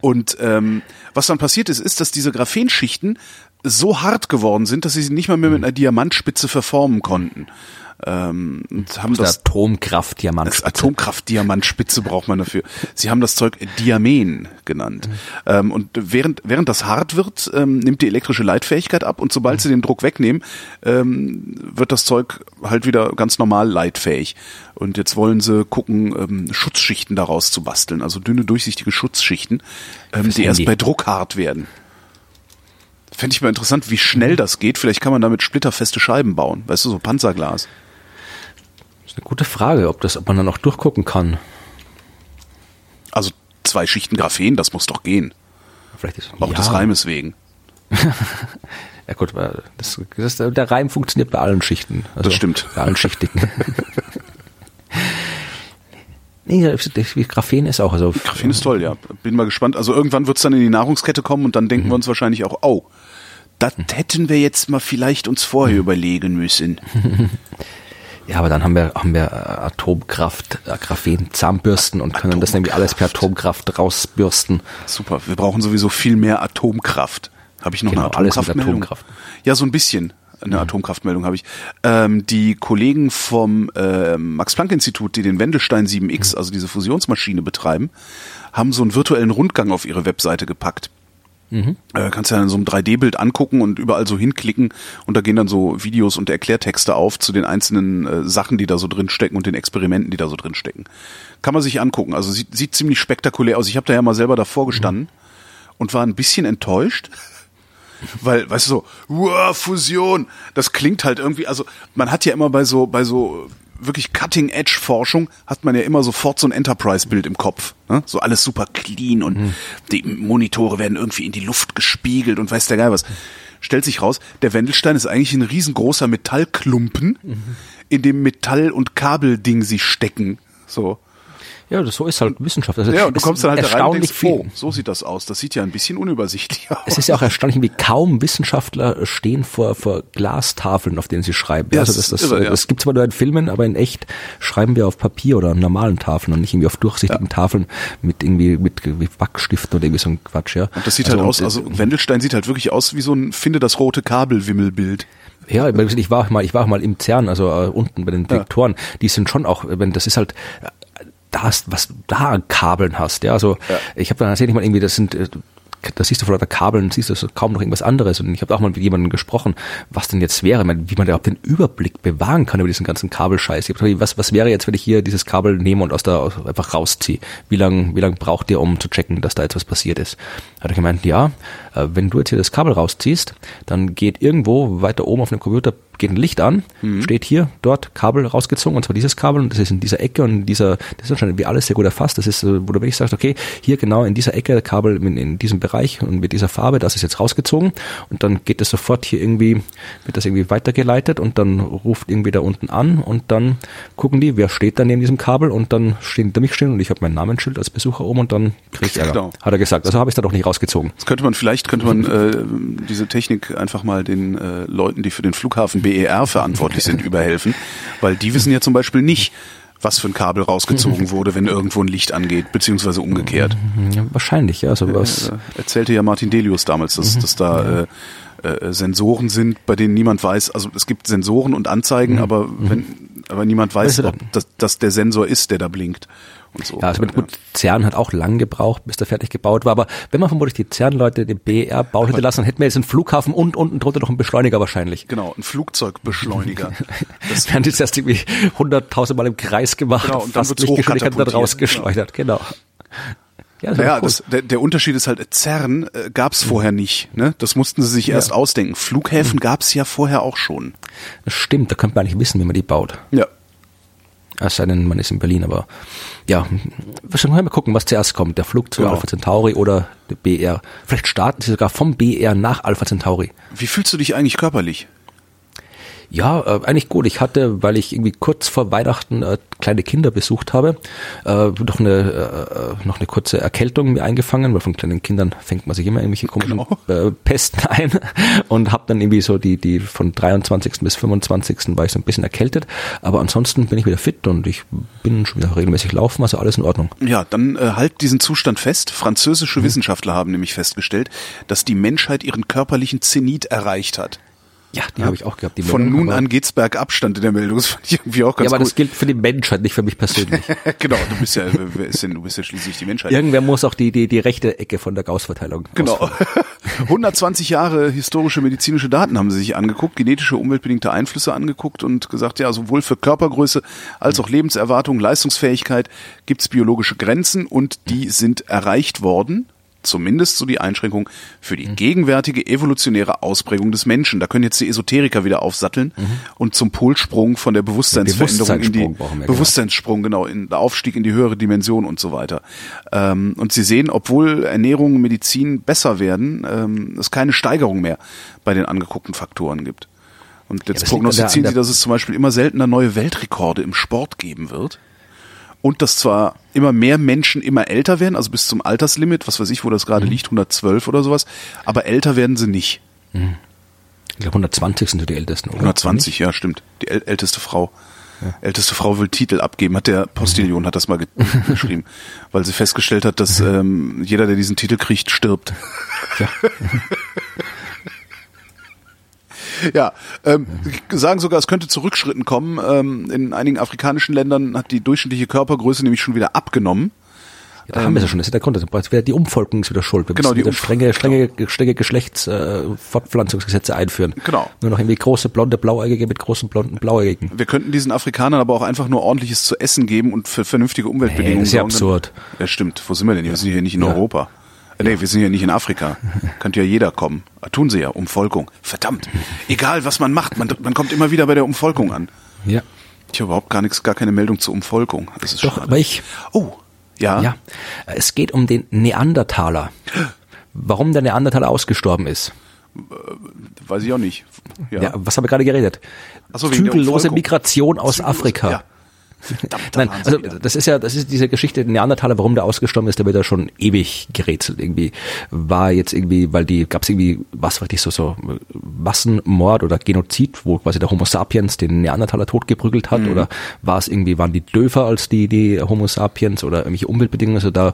Und ähm, was dann passiert ist, ist, dass diese Graphenschichten so hart geworden sind, dass sie sie nicht mal mehr mit einer Diamantspitze verformen konnten. Ähm, und haben das, das Atomkraft-Diamantspitze braucht man dafür. Sie haben das Zeug Diamen genannt. Ähm, und während, während das hart wird, ähm, nimmt die elektrische Leitfähigkeit ab und sobald sie den Druck wegnehmen, ähm, wird das Zeug halt wieder ganz normal leitfähig. Und jetzt wollen sie gucken, ähm, Schutzschichten daraus zu basteln, also dünne, durchsichtige Schutzschichten, ähm, die erst Handy. bei Druck hart werden. Fände ich mal interessant, wie schnell das geht. Vielleicht kann man damit splitterfeste Scheiben bauen. Weißt du, so Panzerglas. Das ist eine gute Frage, ob das, ob man dann noch durchgucken kann. Also zwei Schichten Graphen, das muss doch gehen. Vielleicht ist Auch ja. des Reimes wegen. Ja gut, aber das, das, der Reim funktioniert bei allen Schichten. Also Das stimmt. Bei allen Schichtigen. nee, Graphen ist auch also. Graphen ist toll, ja. Bin mal gespannt. Also irgendwann wird's dann in die Nahrungskette kommen und dann denken wir uns wahrscheinlich auch, oh, das hätten wir jetzt mal vielleicht uns vorher überlegen müssen. Ja, aber dann haben wir haben wir äh, Atomkraft, äh, Graphen, Zahnbürsten und können das nämlich alles per Atomkraft rausbürsten. Super, wir brauchen sowieso viel mehr Atomkraft. Habe ich noch Genau, eine alles mit Atomkraftmeldung? Atomkraft. Ja, so ein bisschen. Eine Atomkraftmeldung habe ich. Ähm, die Kollegen vom äh, Max-Planck-Institut, die den Wendelstein 7X, also diese Fusionsmaschine betreiben, haben so einen virtuellen Rundgang auf ihre Webseite gepackt. Äh, kannst ja in so einem 3D-Bild angucken und überall so hinklicken und da gehen dann so Videos und Erklärtexte auf zu den einzelnen äh, Sachen, die da so drin stecken und den Experimenten, die da so drin stecken. Kann man sich angucken. Also sieht, sieht ziemlich spektakulär aus. Ich habe da ja mal selber davor gestanden und war ein bisschen enttäuscht. Weil, weißt du so, wow, Fusion, das klingt halt irgendwie, also man hat ja immer bei so, bei so wirklich Cutting-Edge-Forschung hat man ja immer sofort so ein Enterprise-Bild im Kopf. Ne? So alles super clean und die Monitore werden irgendwie in die Luft gespiegelt und weiß der Geil was. Stellt sich raus, der Wendelstein ist eigentlich ein riesengroßer Metallklumpen, in dem Metall- und Kabelding sie stecken. So. Ja, das, so ist halt Wissenschaft. Also Ja, und du kommst dann halt rein und erstaunlich denkst, oh, so sieht das aus. Das sieht ja ein bisschen unübersichtlich aus. Es ist ja auch erstaunlich, wie kaum Wissenschaftler stehen vor, vor Glastafeln, auf denen sie schreiben. Ja, also es das, das, irre, ja. das gibt zwar nur in Filmen, aber in echt schreiben wir auf Papier oder normalen Tafeln und nicht irgendwie auf durchsichtigen Tafeln mit irgendwie mit mit oder irgendwie so ein Quatsch, ja. Und das sieht also, halt aus, also Wendelstein sieht halt wirklich aus wie so ein Finde das rote Kabel-Wimmelbild. Ja, ich war auch mal, ich war auch mal im CERN, also äh, unten bei den Detektoren. Die sind schon auch, wenn das ist halt, äh, da hast, was du da an Kabeln hast, ja. Also Ja. ich habe dann tatsächlich mal irgendwie, das sind, äh, da siehst du vor lauter Kabeln, siehst du kaum noch irgendwas anderes. Und ich habe auch mal mit jemandem gesprochen, was denn jetzt wäre, wie man da überhaupt den Überblick bewahren kann über diesen ganzen Kabelscheiß. Ich hab gesagt, was, was wäre jetzt, wenn ich hier dieses Kabel nehme und aus der aus, einfach rausziehe? Wie lang, wie lang braucht ihr, um zu checken, dass da jetzt was passiert ist? Hat er gemeint, ja, äh, wenn du jetzt hier das Kabel rausziehst, dann geht irgendwo weiter oben auf dem Computer geht ein Licht an, steht hier, dort Kabel rausgezogen und zwar dieses Kabel und das ist in dieser Ecke und in dieser, das ist anscheinend wie alles sehr gut erfasst. Das ist, äh, wo du wirklich sagst, okay, hier genau in dieser Ecke Kabel in, in diesem Bereich und mit dieser Farbe, das ist jetzt rausgezogen und dann geht es sofort hier irgendwie, wird das irgendwie weitergeleitet und dann ruft irgendwie da unten an und dann gucken die, wer steht da neben diesem Kabel und dann stehen hinter mich stehen und ich habe mein Namensschild als Besucher oben und dann krieg ich Ärger. Genau. Hat er gesagt. Also habe ich da doch nicht rausgezogen. Das könnte man vielleicht, könnte man äh, diese Technik einfach mal den äh, Leuten, die für den Flughafen BER verantwortlich sind, überhelfen, weil die wissen ja zum Beispiel nicht, was für ein Kabel rausgezogen wurde, wenn irgendwo ein Licht angeht, beziehungsweise umgekehrt. Ja, wahrscheinlich, ja. Also was, Äh, erzählte ja Martin Delius damals, dass, dass da äh, äh, Sensoren sind, bei denen niemand weiß, also es gibt Sensoren und Anzeigen, aber wenn aber niemand weiß, ob das, das der Sensor ist, der da blinkt. Und so. Ja, also mit, gut, CERN hat auch lang gebraucht, bis der fertig gebaut war. Aber wenn man vermutlich die CERN-Leute den BR bauen hätte lassen, dann hätten wir jetzt einen Flughafen und unten drunter noch einen Beschleuniger wahrscheinlich. Genau, ein Flugzeugbeschleuniger. Das, haben das erst irgendwie hunderttausend Mal im Kreis gemacht Genau, und dann fast Lichtgeschwindigkeit hochkatapultiert. rausgeschleudert. Genau. Ja, das naja, cool. das, der, der Unterschied ist halt, CERN äh, gab es vorher nicht. Ne? Das mussten sie sich erst ausdenken. Flughäfen gab es ja vorher auch schon. das stimmt, da könnte man eigentlich wissen, wie man die baut. Ja. Es sei denn, man ist in Berlin, aber ja, wir sollen mal gucken, was zuerst kommt, der Flug zu Genau. Alpha Centauri oder der BR. Vielleicht starten sie sogar vom BR nach Alpha Centauri. Wie fühlst du dich eigentlich körperlich? Ja, äh, eigentlich gut. Ich hatte, weil ich irgendwie kurz vor Weihnachten äh, kleine Kinder besucht habe, äh, noch eine äh, noch eine kurze Erkältung mir eingefangen, weil von kleinen Kindern fängt man sich immer irgendwelche komischen Genau. äh, Pesten ein und habe dann irgendwie so die die von 23. bis 25. war ich so ein bisschen erkältet, aber ansonsten bin ich wieder fit und ich bin schon wieder regelmäßig laufen, also alles in Ordnung. Ja, dann äh, halt diesen Zustand fest. Französische Mhm. Wissenschaftler haben nämlich festgestellt, dass die Menschheit ihren körperlichen Zenit erreicht hat. Ja, die habe ich auch gehabt. Die Von Meldung, nun an geht's bergab, stand in der Meldung. Das fand ich irgendwie auch ganz Ja, aber das gut. gilt für die Menschheit, nicht für mich persönlich. genau, du bist ja, wer ist denn, du bist ja schließlich die Menschheit. Irgendwer muss auch die die die rechte Ecke von der Gauss-Verteilung Genau. ausfüllen. 120 Jahre historische medizinische Daten haben sie sich angeguckt, genetische, umweltbedingte Einflüsse angeguckt und gesagt, ja, sowohl für Körpergröße als auch Lebenserwartung, Leistungsfähigkeit gibt es biologische Grenzen und die sind erreicht worden. Zumindest so die Einschränkung für die gegenwärtige evolutionäre Ausprägung des Menschen. Da können jetzt die Esoteriker wieder aufsatteln und zum Polsprung von der Bewusstseinsveränderung in die Bewusstseinssprung genau. Genau, in der Aufstieg in die höhere Dimension und so weiter. Ähm, und Sie sehen, obwohl Ernährung und Medizin besser werden, ähm, es keine Steigerung mehr bei den angeguckten Faktoren gibt. Und jetzt an prognostizieren Sie, dass es zum Beispiel immer seltener neue Weltrekorde im Sport geben wird. Und dass zwar immer mehr Menschen immer älter werden, also bis zum Alterslimit, was weiß ich, wo das Mhm. gerade liegt, 112 oder sowas, aber älter werden sie nicht. Ich glaube 120 sind die ältesten, oder? 120, ja, stimmt. Die äl älteste Frau. Älteste Frau will Titel abgeben, hat der Postillion hat das mal ge geschrieben, weil sie festgestellt hat, dass ähm, jeder, der diesen Titel kriegt, stirbt. Ja. Ja, ähm, sagen sogar, es könnte zu Rückschritten kommen. Ähm, in einigen afrikanischen Ländern hat die durchschnittliche Körpergröße nämlich schon wieder abgenommen. Ja, da haben wir es ja schon, das ist der Grund. Die Umvolkung ist wieder schuld. Wir Genau, müssen die strenge, strenge, strenge Geschlechtsfortfortpflanzungsgesetze äh, Fortpflanzungsgesetze einführen. Genau. Nur noch irgendwie große blonde Blauäugige mit großen blonden Blauäugigen. Wir könnten diesen Afrikanern aber auch einfach nur ordentliches zu essen geben und für vernünftige Umweltbedingungen. Nee, das ist ja absurd. Ja, stimmt. Wo sind wir denn? Wir sind hier nicht in Ja. Europa. Äh, Nee, wir sind hier nicht in Afrika. Könnte ja jeder kommen. Ah, Tun sie ja, Umvolkung. Verdammt. Egal, was man macht, man, man kommt immer wieder bei der Umvolkung an. Ja. Ich habe überhaupt gar nichts, gar keine Meldung zur Umvolkung. Das ist Doch, schade. aber ich, Oh, ja. ja. Es geht um den Neandertaler. Warum der Neandertaler ausgestorben ist. Weiß ich auch nicht. Ja. Ja, was haben wir gerade geredet? So, Zügellose. Migration aus Zügellose- Afrika. Ja. Nein, also das ist ja, das ist diese Geschichte der Neandertaler, warum der ausgestorben ist, da wird ja schon ewig gerätselt irgendwie. War jetzt irgendwie, weil die, gab es irgendwie, was war so, so Massenmord oder Genozid, wo quasi der Homo sapiens den Neandertaler totgeprügelt hat, Mhm. oder war es irgendwie, waren die Döfer als die, die Homo sapiens oder irgendwelche Umweltbedingungen, also da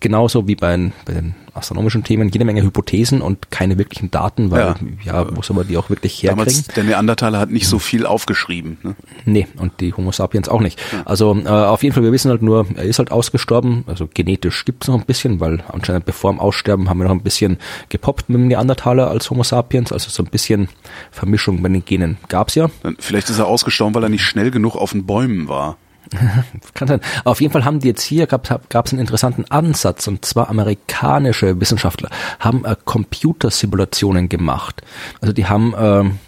genauso wie bei, den- bei den astronomischen Themen jede Menge Hypothesen und keine wirklichen Daten, weil ja, wo soll man die auch wirklich herkriegen? Damals, der Neandertaler hat nicht so viel aufgeschrieben. Ne? Nee, und die Homo sapiens auch nicht. Also äh, auf jeden Fall, wir wissen halt nur, er ist halt ausgestorben. Also genetisch gibt's noch ein bisschen, weil anscheinend bevor dem Aussterben haben wir noch ein bisschen gepoppt mit dem Neandertaler als Homo sapiens. Also so ein bisschen Vermischung bei den Genen gab's ja. Dann, vielleicht ist er ausgestorben, weil er nicht schnell genug auf den Bäumen war. Kann sein. Auf jeden Fall haben die jetzt hier, gab es einen interessanten Ansatz, und zwar amerikanische Wissenschaftler haben äh, Computersimulationen gemacht. Also die haben... ähm,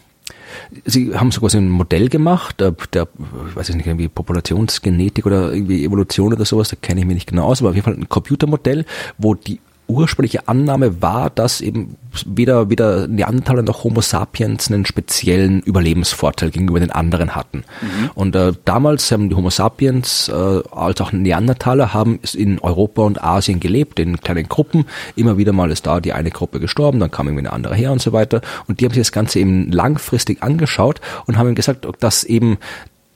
Sie haben so quasi ein Modell gemacht, äh, der, ich weiß nicht, irgendwie Populationsgenetik oder irgendwie Evolution oder sowas, da kenne ich mich nicht genau aus, aber auf jeden Fall ein Computermodell, wo die ursprüngliche Annahme war, dass eben weder, weder Neandertaler noch Homo sapiens einen speziellen Überlebensvorteil gegenüber den anderen hatten. Und äh, damals haben die Homo sapiens äh, als auch Neandertaler haben in Europa und Asien gelebt, in kleinen Gruppen. Immer wieder mal ist da die eine Gruppe gestorben, dann kam irgendwie eine andere her und so weiter. Und die haben sich das Ganze eben langfristig angeschaut und haben gesagt, dass eben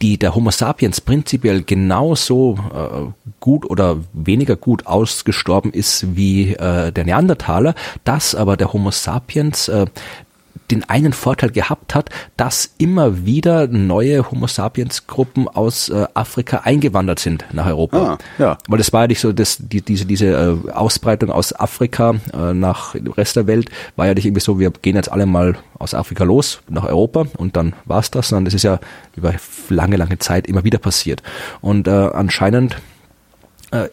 die der Homo sapiens prinzipiell genauso äh, gut oder weniger gut ausgestorben ist wie äh, der Neandertaler, dass aber der Homo sapiens äh, den einen Vorteil gehabt hat, dass immer wieder neue Homo sapiens Gruppen aus äh, Afrika eingewandert sind nach Europa. Ah, ja. Weil das war ja nicht so, dass die, diese, diese äh, Ausbreitung aus Afrika äh, nach dem Rest der Welt war ja nicht irgendwie so, wir gehen jetzt alle mal aus Afrika los nach Europa und dann war's das, sondern das ist ja über lange, lange Zeit immer wieder passiert. Und äh, anscheinend äh,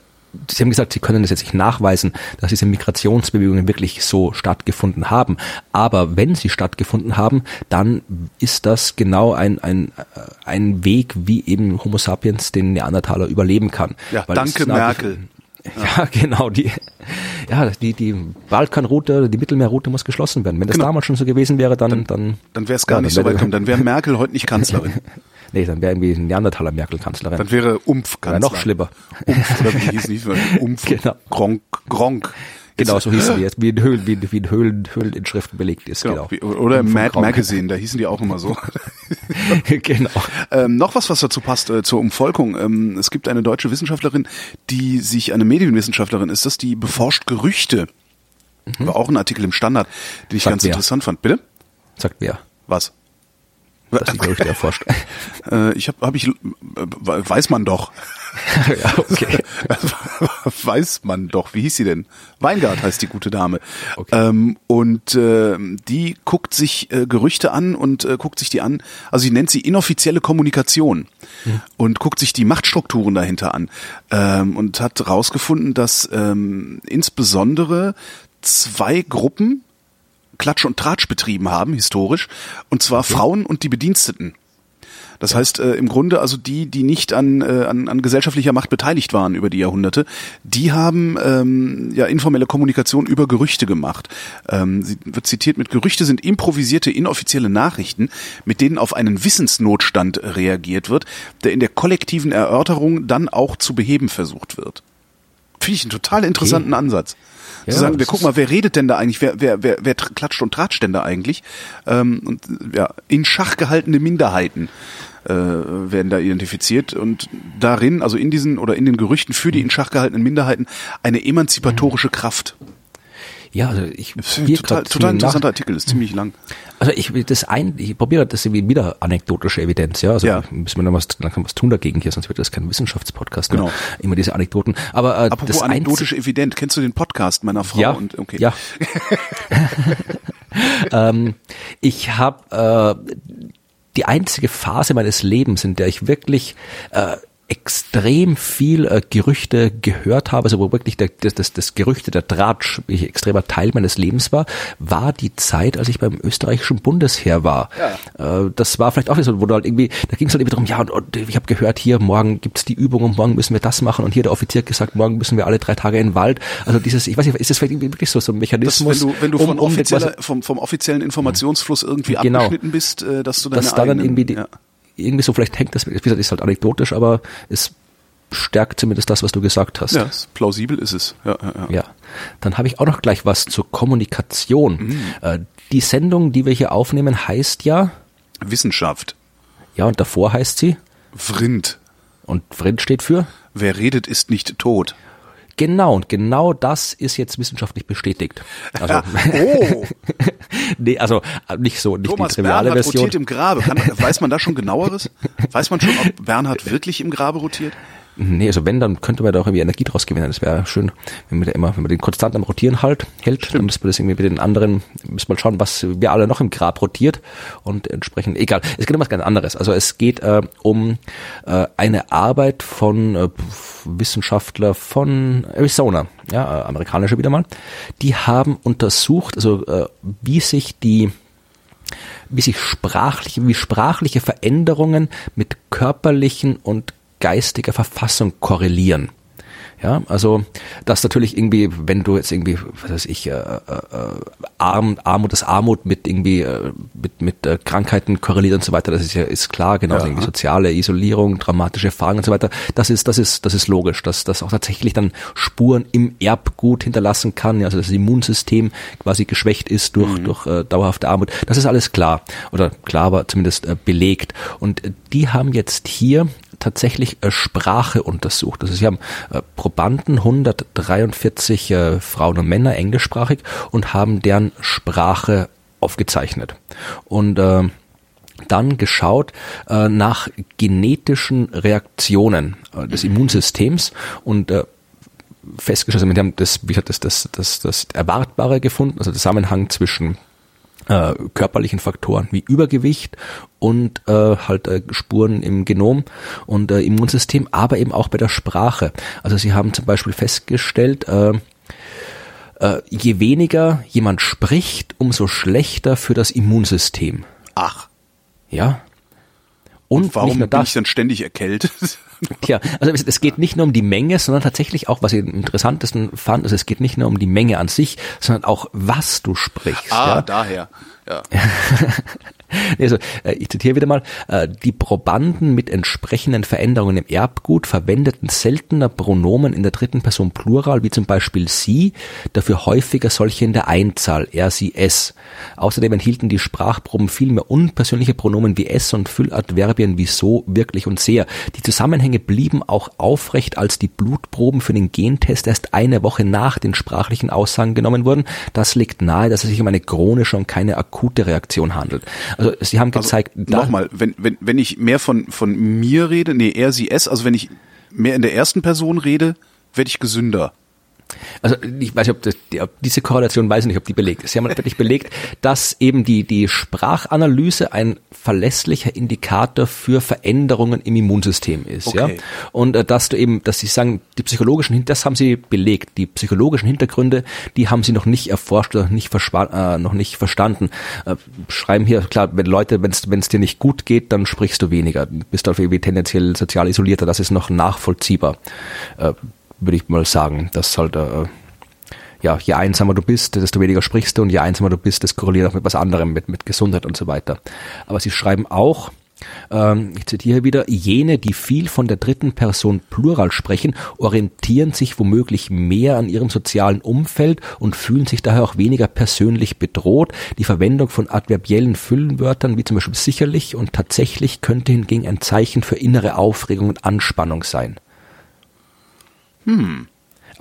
Sie haben gesagt, Sie können das jetzt nicht nachweisen, dass diese Migrationsbewegungen wirklich so stattgefunden haben. Aber wenn sie stattgefunden haben, dann ist das genau ein, ein, ein Weg, wie eben Homo sapiens den Neandertaler überleben kann. Ja, Weil danke Merkel. Ja, genau. Die, ja, die, die Balkanroute, die Mittelmeerroute muss geschlossen werden. Wenn das Genau. damals schon so gewesen wäre, dann, dann, Dann wäre es gar Ja, nicht so weit gekommen. Dann wäre Merkel heute nicht Kanzlerin. nee, dann wäre irgendwie Neandertaler Merkel Kanzlerin. Dann wäre Umf Wäre Kanzler. noch schlimmer. Umf, oder wie hieß nicht? Umf, Genau. Gronk, Gronk. Genau, so hieß sie jetzt, wie in Höhlen, wie, in- wie in Höhlen, Höhleninschriften belegt ist. Genau. Genau. Oder im Mad. Magazine, da hießen die auch immer so. genau. Ähm, noch was, was dazu passt, äh, zur Umvolkung. Ähm, es gibt eine deutsche Wissenschaftlerin, die sich, eine Medienwissenschaftlerin ist das, die beforscht Gerüchte. War auch ein Artikel im Standard, den ich Sagt ganz wer? interessant fand. Bitte? Sagt wer? Was? Dass die Gerüchte erforscht. Äh, ich habe, hab ich, äh, weiß man doch. ja, okay. weiß man doch. Wie hieß sie denn? Weingart heißt die gute Dame. Okay. Ähm, und äh, die guckt sich äh, Gerüchte an und äh, guckt sich die an. Also sie nennt sie inoffizielle Kommunikation und guckt sich die Machtstrukturen dahinter an ähm, und hat rausgefunden, dass ähm, insbesondere zwei Gruppen Klatsch und Tratsch betrieben haben, historisch, und zwar Frauen und die Bediensteten. Das heißt, äh, im Grunde also die, die nicht an, äh, an, an gesellschaftlicher Macht beteiligt waren über die Jahrhunderte, die haben ähm, ja informelle Kommunikation über Gerüchte gemacht. Ähm, sie wird zitiert mit Gerüchte sind improvisierte, inoffizielle Nachrichten, mit denen auf einen Wissensnotstand reagiert wird, der in der kollektiven Erörterung dann auch zu beheben versucht wird. Finde ich einen total interessanten Ansatz. Ja, zu sagen, wir gucken mal, wer redet denn da eigentlich, wer, wer, wer, wer klatscht und tratscht denn da eigentlich? Ähm, und ja, in Schach gehaltene Minderheiten äh, werden da identifiziert und darin, also in diesen oder in den Gerüchten für die in Schach gehaltenen Minderheiten eine emanzipatorische Kraft. Ja, also ich probier total, total interessanter Artikel, ist ziemlich lang. Also ich will das ein, ich probiere das irgendwie wieder anekdotische Evidenz, ja. Also Ja. müssen wir dann was, dann kann was tun dagegen hier, sonst wird das kein Wissenschaftspodcast. Genau. Mehr. Immer diese Anekdoten. Aber äh, Apropos das anekdotisch evident, kennst du den Podcast meiner Frau? Ja, Und, okay. ja. ähm, ich habe äh, die einzige Phase meines Lebens, in der ich wirklich äh, extrem viel äh, Gerüchte gehört habe, also wo wirklich der, das, das, das Gerüchte, der Tratsch wirklich extremer Teil meines Lebens war, war die Zeit, als ich beim österreichischen Bundesheer war. Äh, das war vielleicht auch so, wo du halt irgendwie, da ging es halt irgendwie darum, ja, und, und ich habe gehört, hier morgen gibt's die Übung und morgen müssen wir das machen und hier der Offizier gesagt, morgen müssen wir alle drei Tage in den Wald. Also dieses, ich weiß nicht, ist das vielleicht irgendwie wirklich so, so ein Das, Mechanismus? wenn du, wenn du um- um vom, vom offiziellen Informationsfluss irgendwie Genau. abgeschnitten bist, äh, dass du deine dass da dann eigenen- irgendwie die, ja. Irgendwie so vielleicht hängt das, wie gesagt, ist halt anekdotisch, aber es stärkt zumindest das, was du gesagt hast. Ja, plausibel ist es. Ja, ja, ja. Ja. Dann habe ich auch noch gleich was zur Kommunikation. Mhm. Äh, die Sendung, die wir hier aufnehmen, heißt ja, Wissenschaft. ja, und davor heißt sie, Vrind. und Vrind steht für, Wer redet, ist nicht tot. Genau, und genau das ist jetzt wissenschaftlich bestätigt. Also, Oh, nee, also nicht so, nicht Thomas die triviale Bernhard Version. rotiert im Grabe. Kann, weiß man da schon genaueres? Weiß man schon, ob Bernhard wirklich im Grabe rotiert? Nee, also wenn, dann könnte man da auch irgendwie Energie draus gewinnen. Das wäre schön, wenn man da immer, wenn man den konstant am Rotieren halt, hält, dann müsste man das irgendwie mit den anderen, müsste man schauen, was wer alle noch im Grab rotiert und entsprechend, egal. Es geht um was ganz anderes. Also es geht äh, um äh, eine Arbeit von äh, Wissenschaftler von Arizona, ja, äh, amerikanische wieder mal. Die haben untersucht, also äh, wie sich die wie sich sprachliche, wie sprachliche Veränderungen mit körperlichen und geistiger Verfassung korrelieren. Ja, also das natürlich irgendwie, wenn du jetzt irgendwie, was weiß ich, äh, äh, Arm, Armut, das Armut mit irgendwie äh, mit mit äh, Krankheiten korreliert und so weiter, das ist ja ist klar, genau, ja. irgendwie soziale Isolierung, dramatische Erfahrungen und so weiter. Das ist das ist das ist logisch, dass das auch tatsächlich dann Spuren im Erbgut hinterlassen kann, ja, also das Immunsystem quasi geschwächt ist durch mhm. durch äh, dauerhafte Armut. Das ist alles klar oder klar, aber zumindest äh, belegt. Und die haben jetzt hier tatsächlich äh, Sprache untersucht. Also sie haben äh, Probanden, 143 äh, Frauen und Männer englischsprachig und haben deren Sprache aufgezeichnet. Und äh, dann geschaut äh, nach genetischen Reaktionen äh, des Immunsystems und äh, festgestellt, also wir haben das, wie hat das, das, das, das Erwartbare gefunden, also Zusammenhang zwischen äh, körperlichen Faktoren wie Übergewicht und äh, halt äh, Spuren im Genom und äh, Immunsystem, aber eben auch bei der Sprache. Also sie haben zum Beispiel festgestellt, äh, äh, je weniger jemand spricht, umso schlechter für das Immunsystem. Ach. Ja. Und, und warum bin ich dann ständig erkältet? Tja, also es, es, geht nicht nur um die Menge, sondern tatsächlich auch, was ich am interessantesten fand, also es geht nicht nur um die Menge an sich, sondern auch, was du sprichst. Ah, ja? daher. Ja. also, ich zitiere wieder mal, äh, die Probanden mit entsprechenden Veränderungen im Erbgut verwendeten seltener Pronomen in der dritten Person Plural, wie zum Beispiel sie, dafür häufiger solche in der Einzahl, er, sie, es. Außerdem enthielten die Sprachproben viel mehr unpersönliche Pronomen wie es und Fülladverbien wie so, wirklich und sehr. Die Zusammenhänge blieben auch aufrecht, als die Blutproben für den Gentest erst eine Woche nach den sprachlichen Aussagen genommen wurden. Das legt nahe, dass es sich um eine chronische und keine akute Reaktion handelt. Also Sie haben also gezeigt. Also, Nochmal, wenn, wenn, wenn ich mehr von, von mir rede, nee, er, sie, es, also wenn ich mehr in der ersten Person rede, werde ich gesünder. Also ich weiß nicht, ob, das, ob diese Korrelation weiß ich nicht, ob die belegt ist. Sie haben wirklich belegt, dass eben die, die Sprachanalyse ein verlässlicher Indikator für Veränderungen im Immunsystem ist. Okay. Ja? Und äh, dass du eben, dass sie sagen, die psychologischen, das haben sie belegt, die psychologischen Hintergründe, die haben sie noch nicht erforscht oder nicht, äh, noch nicht verstanden. Äh, schreiben hier, klar, wenn Leute, wenn es dir nicht gut geht, dann sprichst du weniger, bist du irgendwie tendenziell sozial isolierter, das ist noch nachvollziehbar. Äh, würde ich mal sagen, dass halt äh, ja, je einsamer du bist, desto weniger sprichst du und je einsamer du bist, das korreliert auch mit was anderem, mit, mit Gesundheit und so weiter. Aber sie schreiben auch, ähm, ich zitiere wieder, jene, die viel von der dritten Person Plural sprechen, orientieren sich womöglich mehr an ihrem sozialen Umfeld und fühlen sich daher auch weniger persönlich bedroht. Die Verwendung von adverbiellen Füllenwörtern wie zum Beispiel sicherlich und tatsächlich könnte hingegen ein Zeichen für innere Aufregung und Anspannung sein. Hm.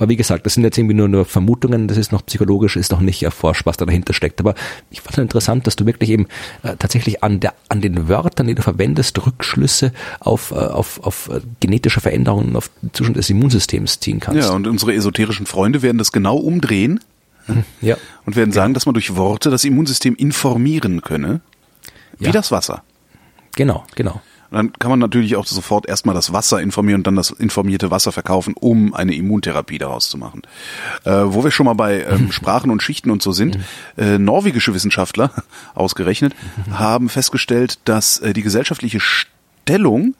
Aber wie gesagt, das sind jetzt irgendwie nur, nur Vermutungen, das ist noch psychologisch, ist noch nicht erforscht, was da dahinter steckt. Aber ich fand es interessant, dass du wirklich eben äh, tatsächlich an, der, an den Wörtern, die du verwendest, Rückschlüsse auf, äh, auf, auf äh, genetische Veränderungen, auf Zustand des Immunsystems ziehen kannst. Ja, und unsere esoterischen Freunde werden das genau umdrehen. Mhm. Ja. Und werden sagen, ja. dass man durch Worte das Immunsystem informieren könne. Wie ja. das Wasser. Genau, genau. Und dann kann man natürlich auch sofort erstmal das Wasser informieren und dann das informierte Wasser verkaufen, um eine Immuntherapie daraus zu machen. Äh, wo wir schon mal bei ähm. Sprachen und Schichten und so sind, äh, norwegische Wissenschaftler, ausgerechnet, mhm. haben festgestellt, dass äh, die gesellschaftliche Stellung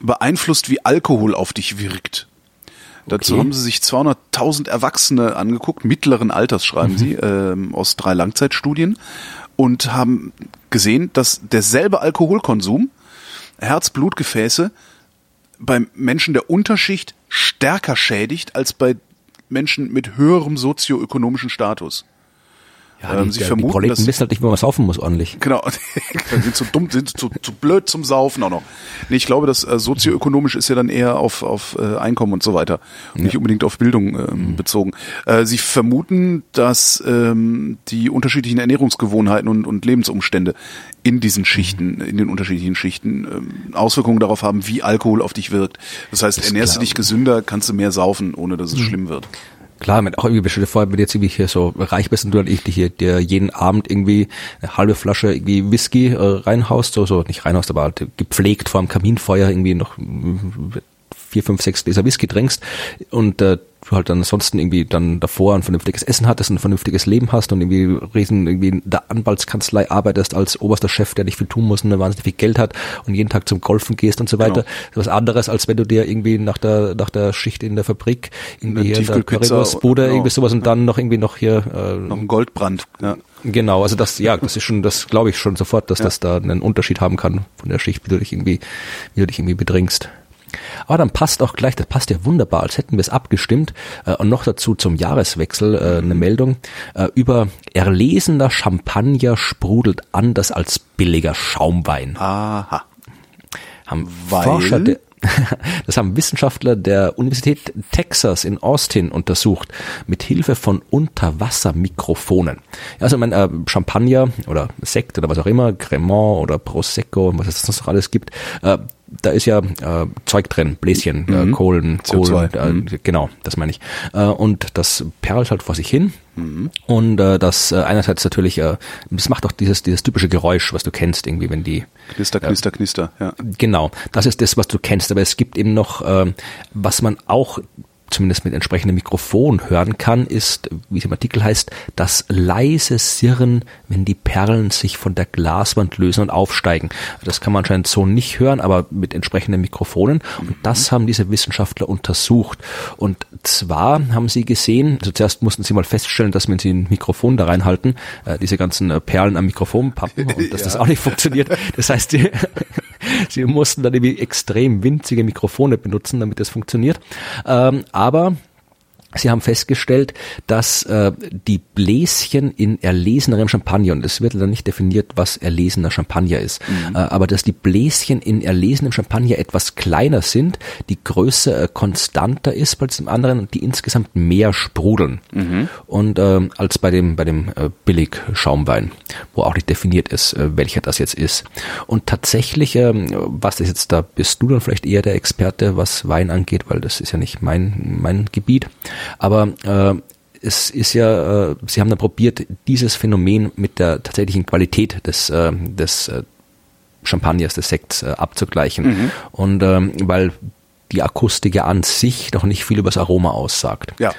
beeinflusst, wie Alkohol auf dich wirkt. Dazu okay. haben sie sich 200.000 Erwachsene angeguckt, mittleren Alters schreiben mhm. sie, ähm, aus drei Langzeitstudien und haben gesehen, dass derselbe Alkoholkonsum Herz-Blutgefäße beim Menschen der Unterschicht stärker schädigt als bei Menschen mit höherem sozioökonomischen Status. Ja, ähm, sie der, vermuten, die Proleten wissen halt nicht, wo man saufen muss ordentlich. Genau, sind zu dumm, sind zu, zu blöd zum Saufen auch noch. Nee, ich glaube, das äh, sozioökonomisch ist ja dann eher auf, auf äh, Einkommen und so weiter, ja. nicht unbedingt auf Bildung ähm, mhm. bezogen. Äh, sie vermuten, dass ähm, die unterschiedlichen Ernährungsgewohnheiten und, und Lebensumstände in diesen Schichten, mhm. in den unterschiedlichen Schichten ähm, Auswirkungen darauf haben, wie Alkohol auf dich wirkt. Das heißt, das ernährst du dich gesünder, kannst du mehr saufen, ohne dass es mhm. schlimm wird. Klar, mit auch irgendwie stell dir vor, wenn jetzt irgendwie hier so reich bist und du ich, die hier dir jeden Abend irgendwie eine halbe Flasche irgendwie Whisky äh, reinhaust, so, so nicht reinhaust, aber halt gepflegt vor dem Kaminfeuer irgendwie noch vier, fünf, sechs Gläser Whisky trinkst und äh, du halt dann ansonsten irgendwie dann davor ein vernünftiges Essen hattest, ein vernünftiges Leben hast und irgendwie riesen irgendwie in der Anwaltskanzlei arbeitest als oberster Chef, der nicht viel tun muss und wahnsinnig viel Geld hat und jeden Tag zum Golfen gehst und so weiter. Genau. Was anderes, als wenn du dir irgendwie nach der nach der Schicht in der Fabrik irgendwie hier in der Currywurstbude genau. irgendwie sowas und dann noch irgendwie noch hier äh, Noch ein Goldbrand. Ja. Genau, also das, ja, das ist schon, das glaube ich schon sofort, dass das da einen Unterschied haben kann von der Schicht, wie du dich irgendwie, wie du dich irgendwie bedrängst. Aber dann passt auch gleich, das passt ja wunderbar, als hätten wir es abgestimmt. Äh, und noch dazu zum Jahreswechsel äh, eine Meldung äh, über erlesener Champagner sprudelt anders als billiger Schaumwein. Aha. Haben Weil? Forscher der, das haben Wissenschaftler der Universität Texas in Austin untersucht, mit Hilfe von Unterwassermikrofonen. Ja, Also mein äh, Champagner oder Sekt oder was auch immer, Cremant oder Prosecco, was es sonst noch alles gibt, äh, da ist ja äh, Zeug drin, Bläschen, äh, Kohlen, CO2. Kohlen, äh, genau, das meine ich. Äh, und das perlt halt vor sich hin. Und äh, das äh, einerseits natürlich, äh, das macht auch dieses dieses typische Geräusch, was du kennst, irgendwie, wenn die Knister, knister, knister. Ja. Genau, das ist das, was du kennst. Aber es gibt eben noch, ähm, was man auch zumindest mit entsprechendem Mikrofon hören kann, ist, wie es im Artikel heißt, das leise Sirren, wenn die Perlen sich von der Glaswand lösen und aufsteigen. Das kann man anscheinend so nicht hören, aber mit entsprechenden Mikrofonen. Und das haben diese Wissenschaftler untersucht. Und zwar haben sie gesehen, also zuerst mussten sie mal feststellen, dass wenn sie ein Mikrofon da reinhalten, äh, diese ganzen äh, Perlen am Mikrofon pappen und dass das auch nicht funktioniert. Das heißt, die, Sie mussten dann irgendwie extrem winzige Mikrofone benutzen, damit das funktioniert. Ähm, aber Sie haben festgestellt, dass äh, die Bläschen in erlesenerem Champagner, und es wird dann nicht definiert, was erlesener Champagner ist, äh, aber dass die Bläschen in erlesenem Champagner etwas kleiner sind, die Größe äh, konstanter ist bei dem anderen und die insgesamt mehr sprudeln. Und ähm, als bei dem bei dem äh, Billig-Schaumwein, wo auch nicht definiert ist, äh, welcher das jetzt ist. Und tatsächlich, ähm, was das jetzt da bist du dann vielleicht eher der Experte, was Wein angeht, weil das ist ja nicht mein mein Gebiet. Aber äh, es ist ja, äh, sie haben dann probiert, dieses Phänomen mit der tatsächlichen Qualität des, äh, des äh, Champagners, des Sekts äh, abzugleichen. Und ähm, weil die Akustik ja an sich noch nicht viel über das Aroma aussagt. Ja.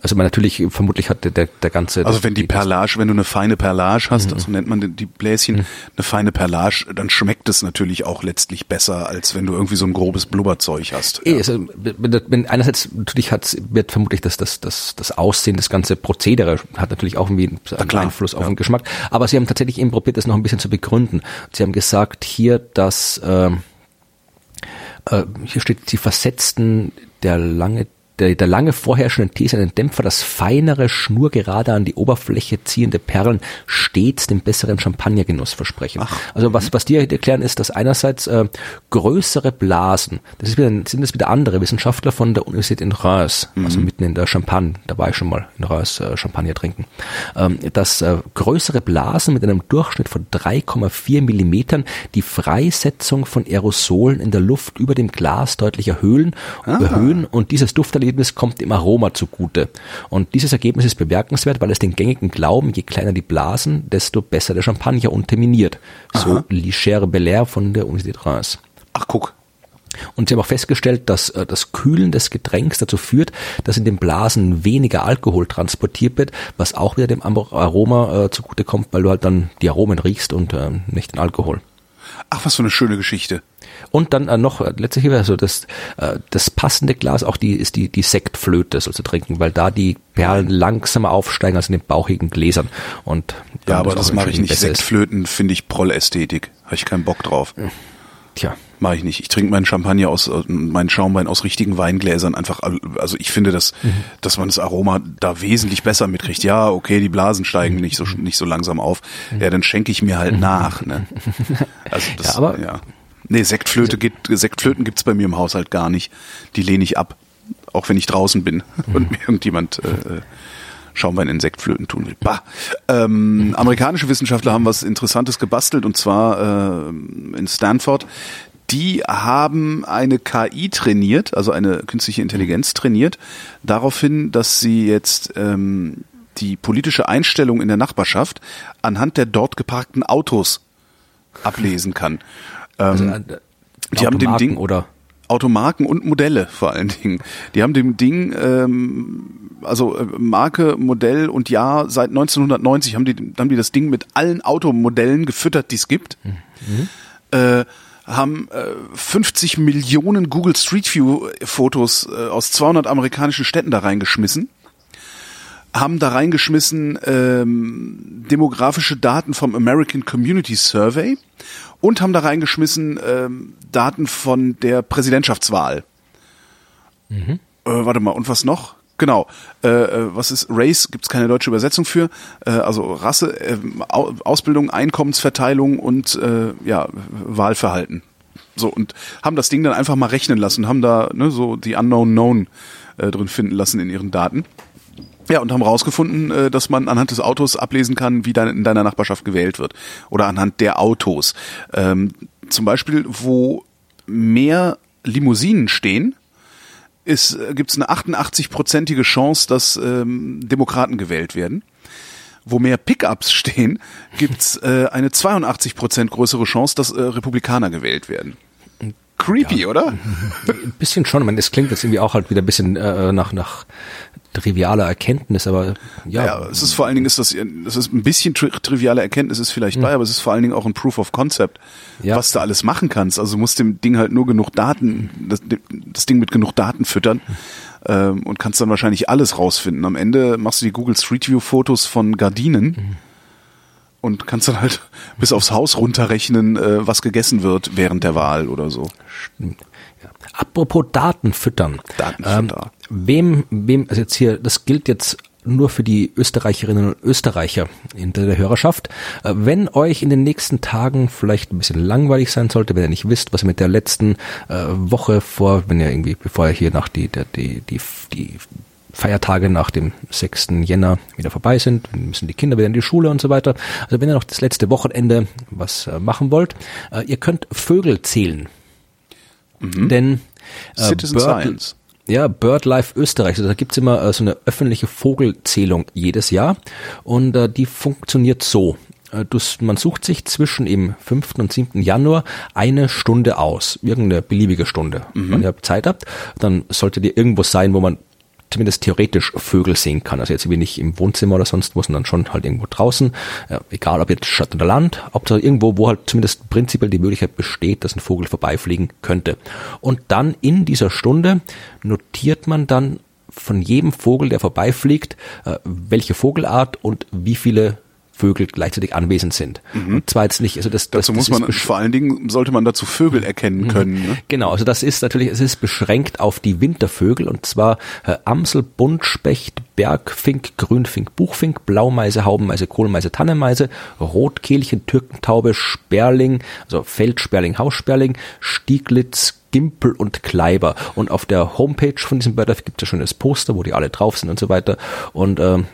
Also man natürlich, vermutlich hat der, der, der ganze... Also wenn die Perlage, wenn du eine feine Perlage hast, Mhm. so nennt man die- Bläschen, eine feine Perlage, dann schmeckt es natürlich auch letztlich besser, als wenn du irgendwie so ein grobes Blubberzeug hast. Eh, also, wenn, wenn einerseits natürlich hat, wird vermutlich das, das, das, das Aussehen, das ganze Prozedere hat natürlich auch irgendwie einen klar, Einfluss auf ja. den Geschmack. Aber sie haben tatsächlich eben probiert, das noch ein bisschen zu begründen. Sie haben gesagt hier, dass ähm, äh, hier steht, sie versetzten der lange der, der lange vorherrschenden These einen Dämpfer, das feinere, schnurgerade an die Oberfläche ziehende Perlen stets den besseren Champagnergenuss versprechen. Also was, was die erklären ist, dass einerseits äh, größere Blasen, das ist wieder, sind das wieder andere Wissenschaftler von der Universität in Reims, also mitten in der Champagne, da war ich schon mal in Reims äh, Champagner trinken, ähm, dass äh, größere Blasen mit einem Durchschnitt von 3,4 Millimetern die Freisetzung von Aerosolen in der Luft über dem Glas deutlich erhöhen, erhöhen und dieses Dufterlebnis kommt dem Aroma zugute. Und dieses Ergebnis ist bemerkenswert, weil es den gängigen Glauben, je kleiner die Blasen, desto besser der Champagner unterminiert. So Licher Belair von der Universität Reims. Ach guck, Und sie haben auch festgestellt, dass äh, das Kühlen des Getränks dazu führt, dass in den Blasen weniger Alkohol transportiert wird, was auch wieder dem Aroma äh, zugute kommt, weil du halt dann die Aromen riechst und äh, nicht den Alkohol. ach was für eine schöne Geschichte. Und dann äh, noch äh, letztlich also das äh, das passende Glas auch die ist die die Sektflöte soll zu trinken, weil da die Perlen langsamer aufsteigen als in den bauchigen Gläsern und Ja, aber auch das mache ich nicht. Sektflöten finde ich Prollästhetik. Habe ich keinen Bock drauf. Tja, Mache ich nicht. Ich trinke meinen Champagner aus, äh, meinen Schaumwein aus richtigen Weingläsern einfach. Also ich finde, dass, dass man das Aroma da wesentlich besser mitkriegt. Ja, okay, die Blasen steigen nicht so nicht so langsam auf. Ja, dann schenke ich mir halt nach. Ne? Also das, Ja, aber- ja. Nee, Sektflöte geht, Sektflöten gibt's bei mir im Haushalt gar nicht. Die lehne ich ab, auch wenn ich draußen bin und mir irgendjemand äh, Schaumwein in Sektflöten tun will. Bah. Ähm, amerikanische Wissenschaftler haben was Interessantes gebastelt und zwar äh, in Stanford. Die haben eine KI trainiert, also eine künstliche Intelligenz trainiert, daraufhin, dass sie jetzt ähm, die politische Einstellung in der Nachbarschaft anhand der dort geparkten Autos ablesen kann. Ähm, also, äh, die haben dem Automarken Ding oder Automarken und Modelle vor allen Dingen. Die haben dem Ding, ähm, also äh, Marke, Modell und Jahr seit 1990 haben die, haben die das Ding mit allen Automodellen gefüttert, die es gibt. Mhm. Äh, haben äh, 50 Millionen Google Street View Fotos äh, aus 200 amerikanischen Städten da reingeschmissen haben da reingeschmissen ähm, demografische Daten vom American Community Survey und haben da reingeschmissen ähm, Daten von der Präsidentschaftswahl. Mhm. Äh, warte mal, und was noch? Genau. Äh, äh was ist Race? Gibt es keine deutsche Übersetzung für? Äh, also Rasse, äh, Ausbildung, Einkommensverteilung und äh, ja Wahlverhalten. So und haben das Ding dann einfach mal rechnen lassen, haben da ne, so die Unknown Known äh, drin finden lassen in ihren Daten. Ja, und haben rausgefunden, äh, dass man anhand des Autos ablesen kann, wie dann in deiner Nachbarschaft gewählt wird. Oder anhand der Autos. Ähm, zum Beispiel, wo mehr Limousinen stehen, ist, äh, gibt es eine 88-prozentige Chance, dass ähm, Demokraten gewählt werden. Wo mehr Pickups stehen, gibt's äh, eine 82 Prozent größere Chance, dass äh, Republikaner gewählt werden. Creepy, ja, oder? Ein bisschen schon. Ich meine, es klingt jetzt irgendwie auch halt wieder ein bisschen äh, nach, nach triviale Erkenntnis, aber ja. Ja, es ist vor allen Dingen ist das, es ist ein bisschen tri triviale Erkenntnis ist vielleicht mhm. bei, aber es ist vor allen Dingen auch ein Proof of Concept, ja. was du alles machen kannst. Also du musst dem Ding halt nur genug Daten, das, das Ding mit genug Daten füttern ähm, und kannst dann wahrscheinlich alles rausfinden. Am Ende machst du die Google Street View Fotos von Gardinen. Mhm und kannst dann halt bis aufs Haus runterrechnen, äh, was gegessen wird während der Wahl oder so. Stimmt. Apropos Daten füttern. Datenfutter. Ähm, wem, wem, also jetzt hier, das gilt jetzt nur für die Österreicherinnen und Österreicher in der Hörerschaft. Äh, wenn euch in den nächsten Tagen vielleicht ein bisschen langweilig sein sollte, wenn ihr nicht wisst, was ihr mit der letzten äh, Woche vor, wenn ihr irgendwie, bevor ihr hier nach die, die, die, die Feiertage nach dem 6. Jänner wieder vorbei sind, müssen die Kinder wieder in die Schule und so weiter. Also wenn ihr noch das letzte Wochenende was äh, machen wollt, ihr könnt Vögel zählen. Mhm. Denn äh, Citizen Bird, Science. Ja, BirdLife Österreich. Also da gibt's immer äh, so eine öffentliche Vogelzählung jedes Jahr und äh, die funktioniert so. Äh, du, man sucht sich zwischen im 5. und 7. Januar eine Stunde aus, irgendeine beliebige Stunde. Mhm. Wenn ihr Zeit habt, dann solltet ihr irgendwo sein, wo man zumindest theoretisch Vögel sehen kann. Also jetzt nicht im Wohnzimmer oder sonst wo, sondern schon halt irgendwo draußen. Äh, egal ob jetzt Stadt oder Land, ob da irgendwo, wo halt zumindest prinzipiell die Möglichkeit besteht, dass ein Vogel vorbeifliegen könnte. Und dann in dieser Stunde notiert man dann von jedem Vogel, der vorbeifliegt, äh, welche Vogelart und wie viele Vögel gleichzeitig anwesend sind. Mhm. Und zwar jetzt nicht, also das, dazu das, muss man vor allen Dingen sollte man dazu Vögel erkennen mhm. können. Ne? Genau, also das ist natürlich, es ist beschränkt auf die Wintervögel und zwar äh, Amsel, Buntspecht, Bergfink, Grünfink, Buchfink, Blaumeise, Haubenmeise, Kohlmeise, Tannenmeise, Rotkehlchen, Türkentaube, Sperling, also Feldsperling, Haussperling, Stieglitz, Gimpel und Kleiber. Und auf der Homepage von diesem Bird gibt es ja schon das Poster, wo die alle drauf sind und so weiter. Und ähm,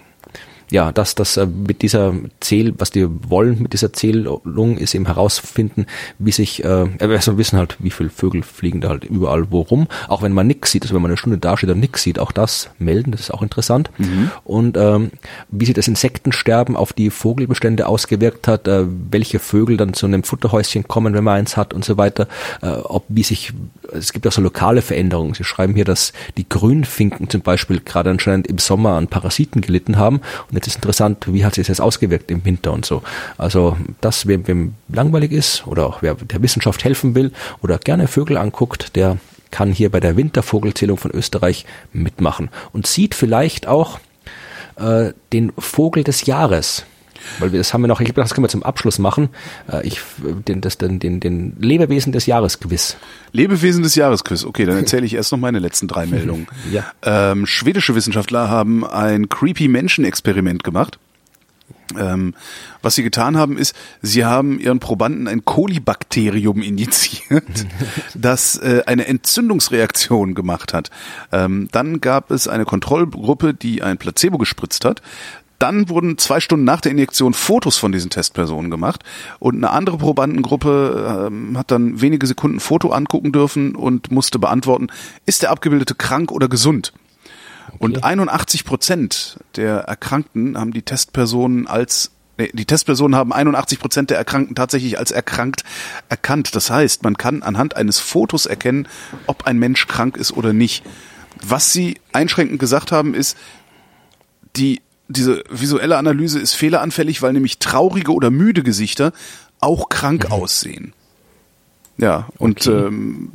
ja, dass das äh, mit dieser Zähl, was die wollen mit dieser Zählung, ist eben herausfinden, wie sich, äh, also wissen halt, wie viele Vögel fliegen da halt überall wo rum. Auch wenn man nix sieht, also wenn man eine Stunde da steht und nix sieht, auch das melden, das ist auch interessant. Mhm. Und ähm, wie sich das Insektensterben auf die Vogelbestände ausgewirkt hat, äh, welche Vögel dann zu einem Futterhäuschen kommen, wenn man eins hat und so weiter, äh, ob wie sich, es gibt auch so lokale Veränderungen. Sie schreiben hier, dass die Grünfinken zum Beispiel gerade anscheinend im Sommer an Parasiten gelitten haben und jetzt ist interessant, wie hat sich das ausgewirkt im Winter und so. Also das, wem, wem langweilig ist oder auch wer der Wissenschaft helfen will oder gerne Vögel anguckt, der kann hier bei der Wintervogelzählung von Österreich mitmachen und sieht vielleicht auch äh, den Vogel des Jahres. Weil wir das haben wir noch, ich glaube, das können wir zum Abschluss machen. Äh, ich, den, das, den, den, den Lebewesen des Jahresquiz. Lebewesen des Jahresquiz. Okay, dann erzähle ich erst noch meine letzten drei Meldungen. ja. Ähm, schwedische Wissenschaftler haben ein creepy Menschen-Experiment gemacht. Ähm, was sie getan haben, ist, sie haben ihren Probanden ein Kolibakterium injiziert, das äh, eine Entzündungsreaktion gemacht hat. Ähm, dann gab es eine Kontrollgruppe, die ein Placebo gespritzt hat. Dann wurden zwei Stunden nach der Injektion Fotos von diesen Testpersonen gemacht und eine andere Probandengruppe ähm, hat dann wenige Sekunden Foto angucken dürfen und musste beantworten, ist der Abgebildete krank oder gesund? Okay. Und 81 Prozent der Erkrankten haben die Testpersonen als die Testpersonen haben 81 Prozent der Erkrankten tatsächlich als erkrankt erkannt. Das heißt, man kann anhand eines Fotos erkennen, ob ein Mensch krank ist oder nicht. Was sie einschränkend gesagt haben, ist, die, diese visuelle Analyse ist fehleranfällig, weil nämlich traurige oder müde Gesichter auch krank mhm. aussehen. Ja, und okay. ähm,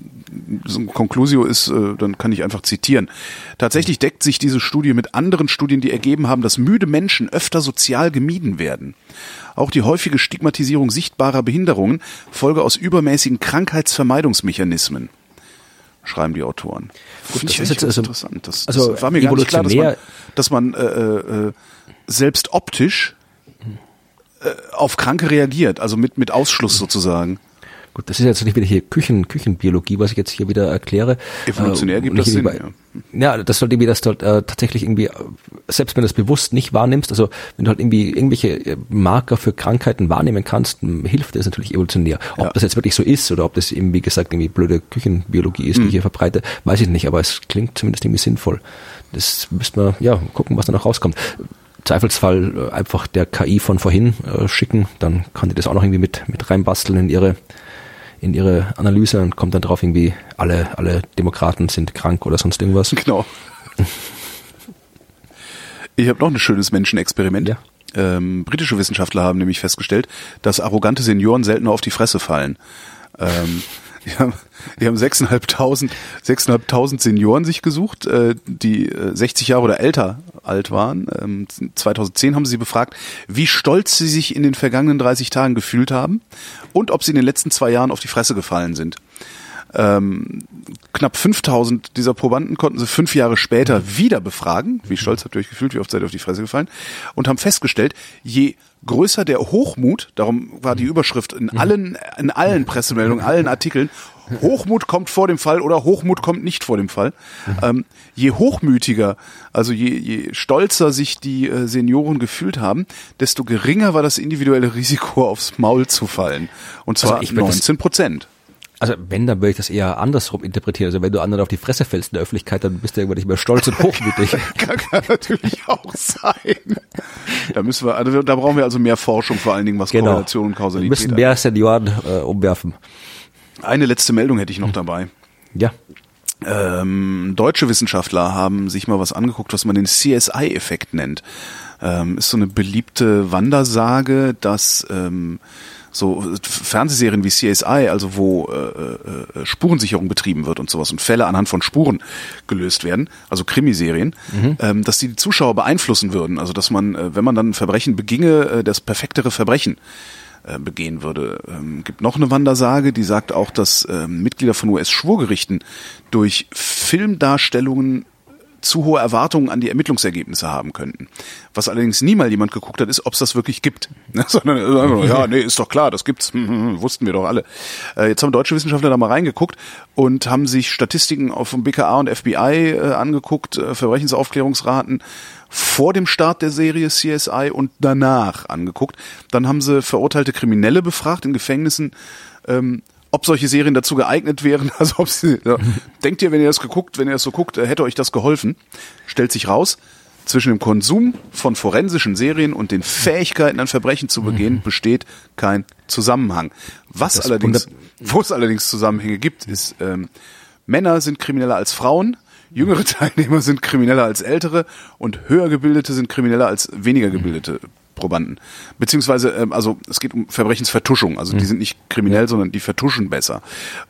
so ein Conclusio ist, äh, dann kann ich einfach zitieren. Tatsächlich deckt sich diese Studie mit anderen Studien, die ergeben haben, dass müde Menschen öfter sozial gemieden werden. Auch die häufige Stigmatisierung sichtbarer Behinderungen folge aus übermäßigen Krankheitsvermeidungsmechanismen, schreiben die Autoren. Gut, das ist jetzt also, interessant. Das, also das war mir gar nicht klar, dass man, dass man äh, äh, selbst optisch äh, auf Kranke reagiert, also mit, mit Ausschluss sozusagen. Gut, das ist jetzt nicht wieder hier Küchen, Küchenbiologie, was ich jetzt hier wieder erkläre. Evolutionär äh, gibt das Sinn, bei, ja. ja. das sollte irgendwie, dass du halt, äh, tatsächlich irgendwie, selbst wenn du es bewusst nicht wahrnimmst, also wenn du halt irgendwie irgendwelche äh, Marker für Krankheiten wahrnehmen kannst, hilft das natürlich evolutionär. Ob ja. das jetzt wirklich so ist oder ob das eben, wie gesagt, irgendwie blöde Küchenbiologie ist, die mhm. ich hier verbreite, weiß ich nicht, aber es klingt zumindest irgendwie sinnvoll. Das müsste man, ja, gucken, was da noch rauskommt. Zweifelsfall äh, einfach der KI von vorhin äh, schicken, dann kann die das auch noch irgendwie mit, mit reinbasteln in ihre in ihre Analyse und kommt dann drauf irgendwie, alle, alle Demokraten sind krank oder sonst irgendwas. Genau. Ich habe noch ein schönes Menschenexperiment. Ja. Ähm, britische Wissenschaftler haben nämlich festgestellt, dass arrogante Senioren seltener auf die Fresse fallen. Ähm, haben, die haben 6.500, 6.500 Senioren sich gesucht, äh, die äh, 60 Jahre oder älter alt waren. Ähm, 2010 haben sie befragt, wie stolz sie sich in den vergangenen 30 Tagen gefühlt haben und ob sie in den letzten zwei Jahren auf die Fresse gefallen sind. Ähm, knapp 5000 dieser Probanden konnten sie fünf Jahre später wieder befragen. Wie stolz habt ihr euch gefühlt? Wie oft seid ihr auf die Fresse gefallen? Und haben festgestellt, je größer der Hochmut, darum war die Überschrift in allen, in allen Pressemeldungen, allen Artikeln, Hochmut kommt vor dem Fall oder Hochmut kommt nicht vor dem Fall. Ähm, je hochmütiger, also je, je stolzer sich die äh, Senioren gefühlt haben, desto geringer war das individuelle Risiko, aufs Maul zu fallen. Und zwar also 19 Prozent. Also wenn, dann würde ich das eher andersrum interpretieren. Also wenn du anderen auf die Fresse fällst in der Öffentlichkeit, dann bist du irgendwann nicht mehr stolz und hochmütig. kann, kann natürlich auch sein. Da müssen wir, also da brauchen wir also mehr Forschung, vor allen Dingen was genau. Korrelation und Kausalität. Wir müssen mehr Senioren äh, umwerfen. Eine letzte Meldung hätte ich noch dabei. Ja. Ähm, deutsche Wissenschaftler haben sich mal was angeguckt, was man den CSI-Effekt nennt. Ähm, ist so eine beliebte Wandersage, dass ähm, so Fernsehserien wie CSI, also wo äh, äh, Spurensicherung betrieben wird und sowas und Fälle anhand von Spuren gelöst werden, also Krimiserien, mhm. ähm, dass die, die Zuschauer beeinflussen würden. Also dass man, äh, wenn man dann ein Verbrechen beginge, äh, das perfektere Verbrechen äh, begehen würde. Ähm, gibt noch eine Wandersage, die sagt auch, dass ähm, Mitglieder von US-Schwurgerichten durch Filmdarstellungen zu hohe Erwartungen an die Ermittlungsergebnisse haben könnten. Was allerdings nie mal jemand geguckt hat, ist, ob es das wirklich gibt. Sondern äh, ja, nee, ist doch klar, das gibt's. Hm, hm, hm, wussten wir doch alle. Äh, jetzt haben deutsche Wissenschaftler da mal reingeguckt und haben sich Statistiken vom BKA und FBI äh, angeguckt, Verbrechensaufklärungsraten vor dem Start der Serie CSI und danach angeguckt. Dann haben sie verurteilte Kriminelle befragt in Gefängnissen. Ähm, ob solche Serien dazu geeignet wären. Also ob sie, ja. denkt ihr, wenn ihr das geguckt, wenn ihr das so guckt, hätte euch das geholfen? Stellt sich raus, zwischen dem Konsum von forensischen Serien und den Fähigkeiten, ein Verbrechen zu begehen, mhm. besteht kein Zusammenhang. Was das allerdings, wo es allerdings Zusammenhänge gibt, ist, ähm, Männer sind krimineller als Frauen, jüngere Teilnehmer sind krimineller als ältere und höher gebildete sind krimineller als weniger gebildete Probanden. Beziehungsweise, ähm, also es geht um Verbrechensvertuschung. Also die mhm. sind nicht kriminell, sondern die vertuschen besser.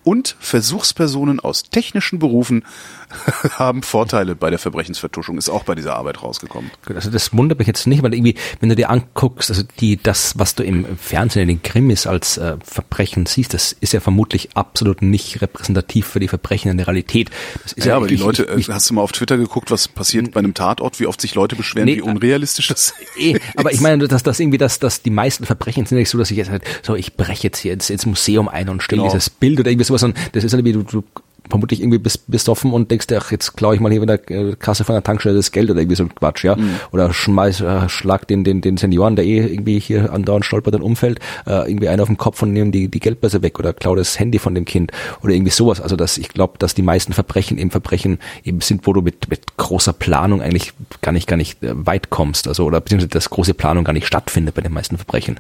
Und Versuchspersonen aus technischen Berufen haben Vorteile bei der Verbrechensvertuschung, ist auch bei dieser Arbeit rausgekommen. Also das wundert mich jetzt nicht, weil irgendwie, wenn du dir anguckst, also die, das, was du im Fernsehen in den Krimis als äh, Verbrechen siehst, das ist ja vermutlich absolut nicht repräsentativ für die Verbrechen in der Realität. Ja, ja aber die Leute, ich, äh, hast du mal auf Twitter geguckt, was passiert bei einem Tatort, wie oft sich Leute beschweren, nee, wie unrealistisch das eh, ist? Aber ich meine, dass das irgendwie, dass, dass die meisten Verbrechen sind nicht so, dass ich jetzt halt, so, ich breche jetzt hier ins, ins Museum ein und stelle genau. dieses Bild oder irgendwie sowas, sondern das ist halt wie du, du vermutlich irgendwie bist besoffen und denkst dir, ach, jetzt klaue ich mal hier in der äh, Kasse von der Tankstelle das Geld oder irgendwie so ein Quatsch, ja. Mhm. Oder schmeiß, äh, schlag den, den, den Senioren, der eh irgendwie hier andauernd stolpert und umfällt, äh, irgendwie einen auf den Kopf und nehmen die, die Geldbörse weg oder klau das Handy von dem Kind oder irgendwie sowas. Also dass ich glaube, dass die meisten Verbrechen eben Verbrechen eben sind, wo du mit, mit großer Planung eigentlich gar nicht, gar nicht äh, weit kommst. Also oder beziehungsweise dass große Planung gar nicht stattfindet bei den meisten Verbrechen.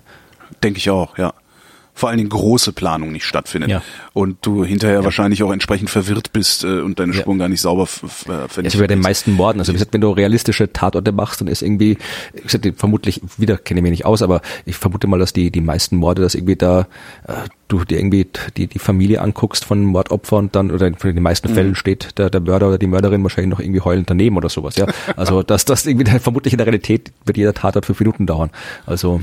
Denke ich auch, ja vor allen Dingen große Planung nicht stattfindet ja. und du hinterher ja. wahrscheinlich auch entsprechend verwirrt bist äh, und deine Spuren ja. gar nicht sauber vernichtet. Also bei den meisten Morden, also wie gesagt, wenn du realistische Tatorte machst, dann ist irgendwie, ich gesagt, vermutlich, wieder kenne ich mich nicht aus, aber ich vermute mal, dass die, die meisten Morde, dass irgendwie da äh, du dir irgendwie die, die Familie anguckst von Mordopfer und dann, oder in den meisten mhm. Fällen steht der, der Mörder oder die Mörderin wahrscheinlich noch irgendwie heulend daneben oder sowas, ja. Also dass das irgendwie vermutlich in der Realität wird jeder Tatort fünf Minuten dauern. Also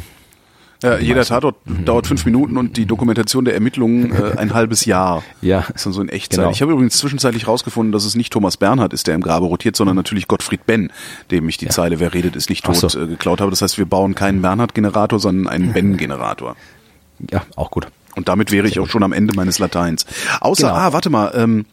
ja, jeder Tatort mhm. dauert fünf Minuten und die Dokumentation der Ermittlungen äh, ein halbes Jahr. Ja. Das ist dann so in Echtzeit. Genau. Ich habe übrigens zwischenzeitlich rausgefunden, dass es nicht Thomas Bernhard ist, der im Grabe rotiert, sondern natürlich Gottfried Benn, dem ich die ja. Zeile Wer redet, ist nicht tot so. äh, geklaut habe. Das heißt, wir bauen keinen Bernhard-Generator, sondern einen Ben-Generator. Ja, auch gut. Und damit wäre ich auch schon am Ende meines Lateins. Außer, genau. ah, warte mal, ähm,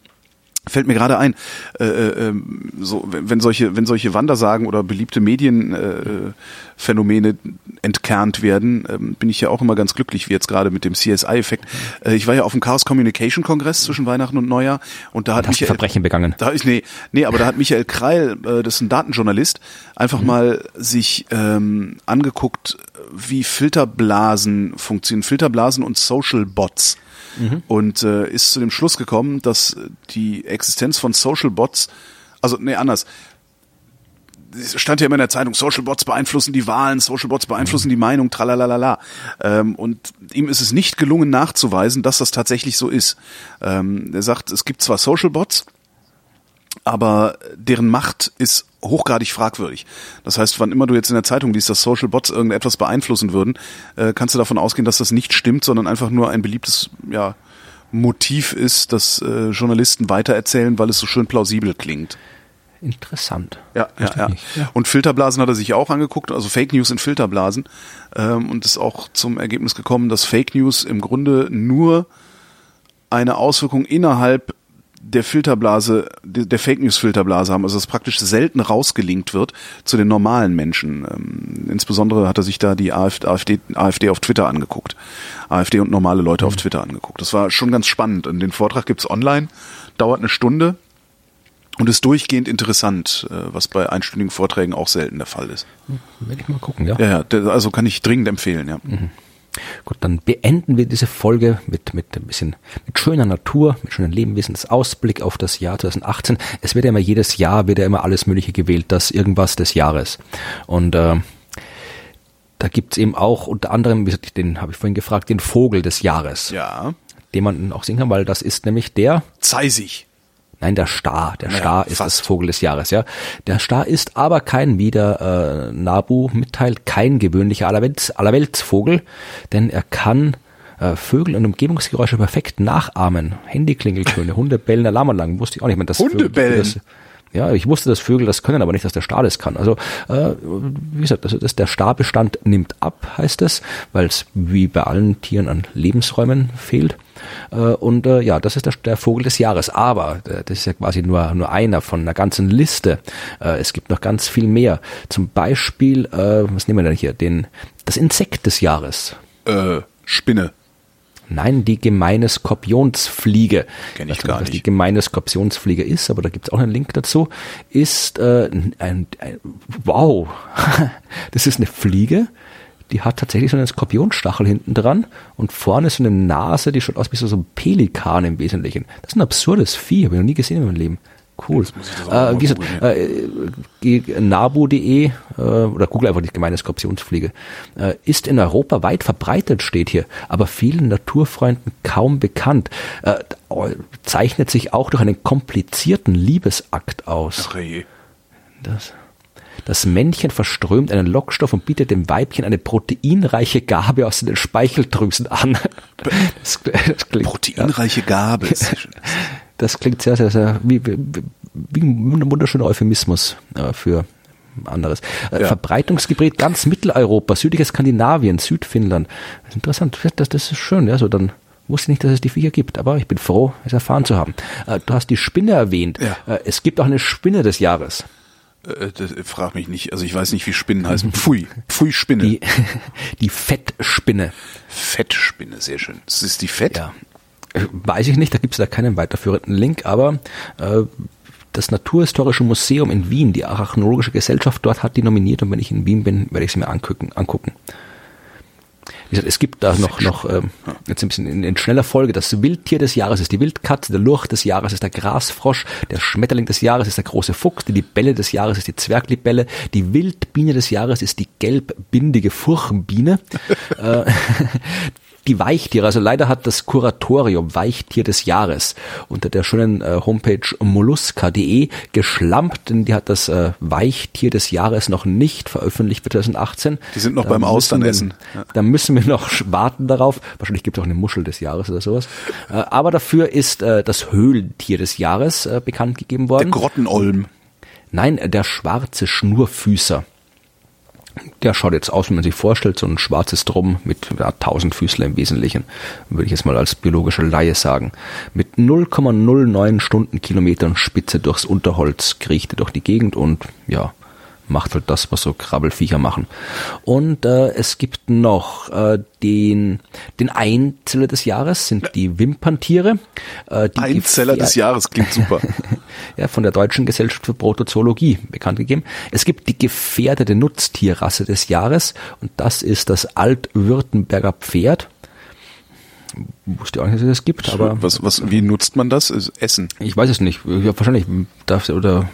fällt mir gerade ein, äh, äh, ähm, so wenn solche wenn solche Wandersagen oder beliebte Medienphänomene äh, entkernt werden, äh, bin ich ja auch immer ganz glücklich, wie jetzt gerade mit dem CSI-Effekt. Äh, ich war ja auf dem Chaos Communication Kongress zwischen Weihnachten und Neujahr und da hat Michael Verbrechen begangen. Da ist nee nee, aber da hat Michael Kreil, äh, das ist ein Datenjournalist, einfach mhm. mal sich ähm, angeguckt, wie Filterblasen funktionieren, Filterblasen und Social Bots mhm. und äh, ist zu dem Schluss gekommen, dass die Existenz von Social Bots, also nee, anders, es stand ja immer in der Zeitung, Social Bots beeinflussen die Wahlen, Social Bots beeinflussen mhm. die Meinung, tralalala. Ähm, und ihm ist es nicht gelungen nachzuweisen, dass das tatsächlich so ist. Ähm, er sagt, es gibt zwar Social Bots, aber deren Macht ist hochgradig fragwürdig. Das heißt, wann immer du jetzt in der Zeitung liest, dass Social Bots irgendetwas beeinflussen würden, äh, kannst du davon ausgehen, dass das nicht stimmt, sondern einfach nur ein beliebtes ja, Motiv ist, das äh, Journalisten weitererzählen, weil es so schön plausibel klingt. Interessant. Ja, ja, ja, ja. Und Filterblasen hat er sich auch angeguckt, also Fake News in Filterblasen, ähm, und ist auch zum Ergebnis gekommen, dass Fake News im Grunde nur eine Auswirkung innerhalb der Filterblase, der Fake News Filterblase haben, also dass praktisch selten rausgelinkt wird zu den normalen Menschen. Ähm, insbesondere hat er sich da die AfD, AfD auf Twitter angeguckt. AfD und normale Leute auf mhm. Twitter angeguckt. Das war schon ganz spannend. Und den Vortrag gibt's online, dauert eine Stunde und ist durchgehend interessant, äh, was bei einstündigen Vorträgen auch selten der Fall ist. Hm, werde ich mal gucken, ja. Ja, ja also kann ich dringend empfehlen, ja. Mhm. Gut, dann beenden wir diese Folge mit, mit ein bisschen, mit schöner Natur, mit schönen Lebenswissensausblick auf das Jahr 2018. Es wird ja immer jedes Jahr, wird ja immer alles Mögliche gewählt, das irgendwas des Jahres. Und, äh, da gibt's eben auch unter anderem, den habe ich vorhin gefragt, den Vogel des Jahres. Ja. Den man auch sehen kann, weil das ist nämlich der Zeisig. Nein, der Star. Der naja, Star ist fast. das Vogel des Jahres, ja. Der Star ist aber kein, wie der äh, Nabu mitteilt, kein gewöhnlicher Allerwelts, Allerweltsvogel, denn er kann äh, Vögel und Umgebungsgeräusche perfekt nachahmen. Handyklingeltöne, Hunde bellen, Alarmanlagen, wusste ich auch nicht. mehr. das Hunde bellen? Ja, ich wusste, dass Vögel das können, aber nicht, dass der Star das kann. Also, äh, wie gesagt, das, das, der Starbestand nimmt ab, heißt es, weil es wie bei allen Tieren an Lebensräumen fehlt. Äh, und äh, ja, das ist der, der Vogel des Jahres. Aber äh, das ist ja quasi nur, nur einer von einer ganzen Liste. Es gibt noch ganz viel mehr. Zum Beispiel, was nehmen wir denn hier? Den, das Insekt des Jahres. Äh, Spinne. Nein, die gemeine Skorpionsfliege. Kenn ich, gar nicht. Was die gemeine Skorpionsfliege ist, aber da gibt's auch einen Link dazu. Ist äh, ein, ein, wow, das ist eine Fliege, die hat tatsächlich so einen Skorpionstachel hinten dran und vorne so eine Nase, die schaut aus wie so, ein Pelikan im Wesentlichen. Das ist ein absurdes Vieh, habe ich noch nie gesehen in meinem Leben. Cool. Äh, wie gesagt, äh, nabu.de äh, oder Google einfach die gemeine Skorpionsfliege äh, ist in Europa weit verbreitet, steht hier, aber vielen Naturfreunden kaum bekannt. Äh, zeichnet sich auch durch einen komplizierten Liebesakt aus. Ach, je. Das das Männchen verströmt einen Lockstoff und bietet dem Weibchen eine proteinreiche Gabe aus den Speicheldrüsen an. Das, das klingt, proteinreiche Gabe. Das klingt sehr, sehr, sehr wie, wie, ein wunderschöner Euphemismus äh, für anderes. Äh, ja. Verbreitungsgebiet ganz Mitteleuropa, südliches Skandinavien, Südfinnland. Das ist interessant. Das, das ist schön, ja, so dann Wusste nicht, dass es die Viecher gibt, aber ich bin froh, es erfahren zu haben. Äh, du hast die Spinne erwähnt. Ja. Es gibt auch eine Spinne des Jahres. Äh, das, frag mich nicht. Also ich weiß nicht, wie Spinnen heißen. Pfui. Pfui Spinne. Die, die Fettspinne. Fettspinne, sehr schön. Das ist die Fett? Ja. Äh, Weiß ich nicht, da gibt es da keinen weiterführenden Link, aber äh, das Naturhistorische Museum in Wien, die Arachnologische Gesellschaft dort hat die nominiert und wenn ich in Wien bin, werde ich sie mir angucken. angucken. Wie gesagt, es gibt da noch, noch ähm, jetzt ein bisschen in, in schneller Folge, das Wildtier des Jahres ist die Wildkatze, der Lurch des Jahres ist der Grasfrosch, der Schmetterling des Jahres ist der große Fuchs, die Libelle des Jahres ist die Zwerglibelle, die Wildbiene des Jahres ist die gelbbindige Furchenbiene. äh, die Weichtiere, also leider hat das Kuratorium Weichtier des Jahres unter der schönen äh, Homepage molluska.de geschlampt, denn die hat das äh, Weichtier des Jahres noch nicht veröffentlicht für 2018. Die sind noch Da beim Austernessen. Wir, Da müssen wir noch warten darauf. Wahrscheinlich gibt es auch eine Muschel des Jahres oder sowas. Äh, aber dafür ist äh, das Höhlentier des Jahres äh, bekannt gegeben Der worden. Grottenolm. Nein, der schwarze Schnurfüßer. Der schaut jetzt aus, wie man sich vorstellt, so ein schwarzes Drum mit ja, Tausendfüßler im Wesentlichen, würde ich jetzt mal als biologischer Laie sagen. Mit 0,09 Stundenkilometern Spitze durchs Unterholz kriecht er durch die Gegend und ja, macht halt das, was so Krabbelfiecher machen. Und äh, es gibt noch äh, den, den Einzeller des Jahres, sind die Wimperntiere. Äh, die Einzeller des Jahres klingt super. ja, von der Deutschen Gesellschaft für Protozoologie bekannt gegeben. Es gibt die gefährdete Nutztierrasse des Jahres und das ist das Altwürttemberger Pferd. Wusste auch nicht, dass es das gibt, aber was, was, wie nutzt man das? Essen. ich weiß es nicht. Ja, wahrscheinlich darf oder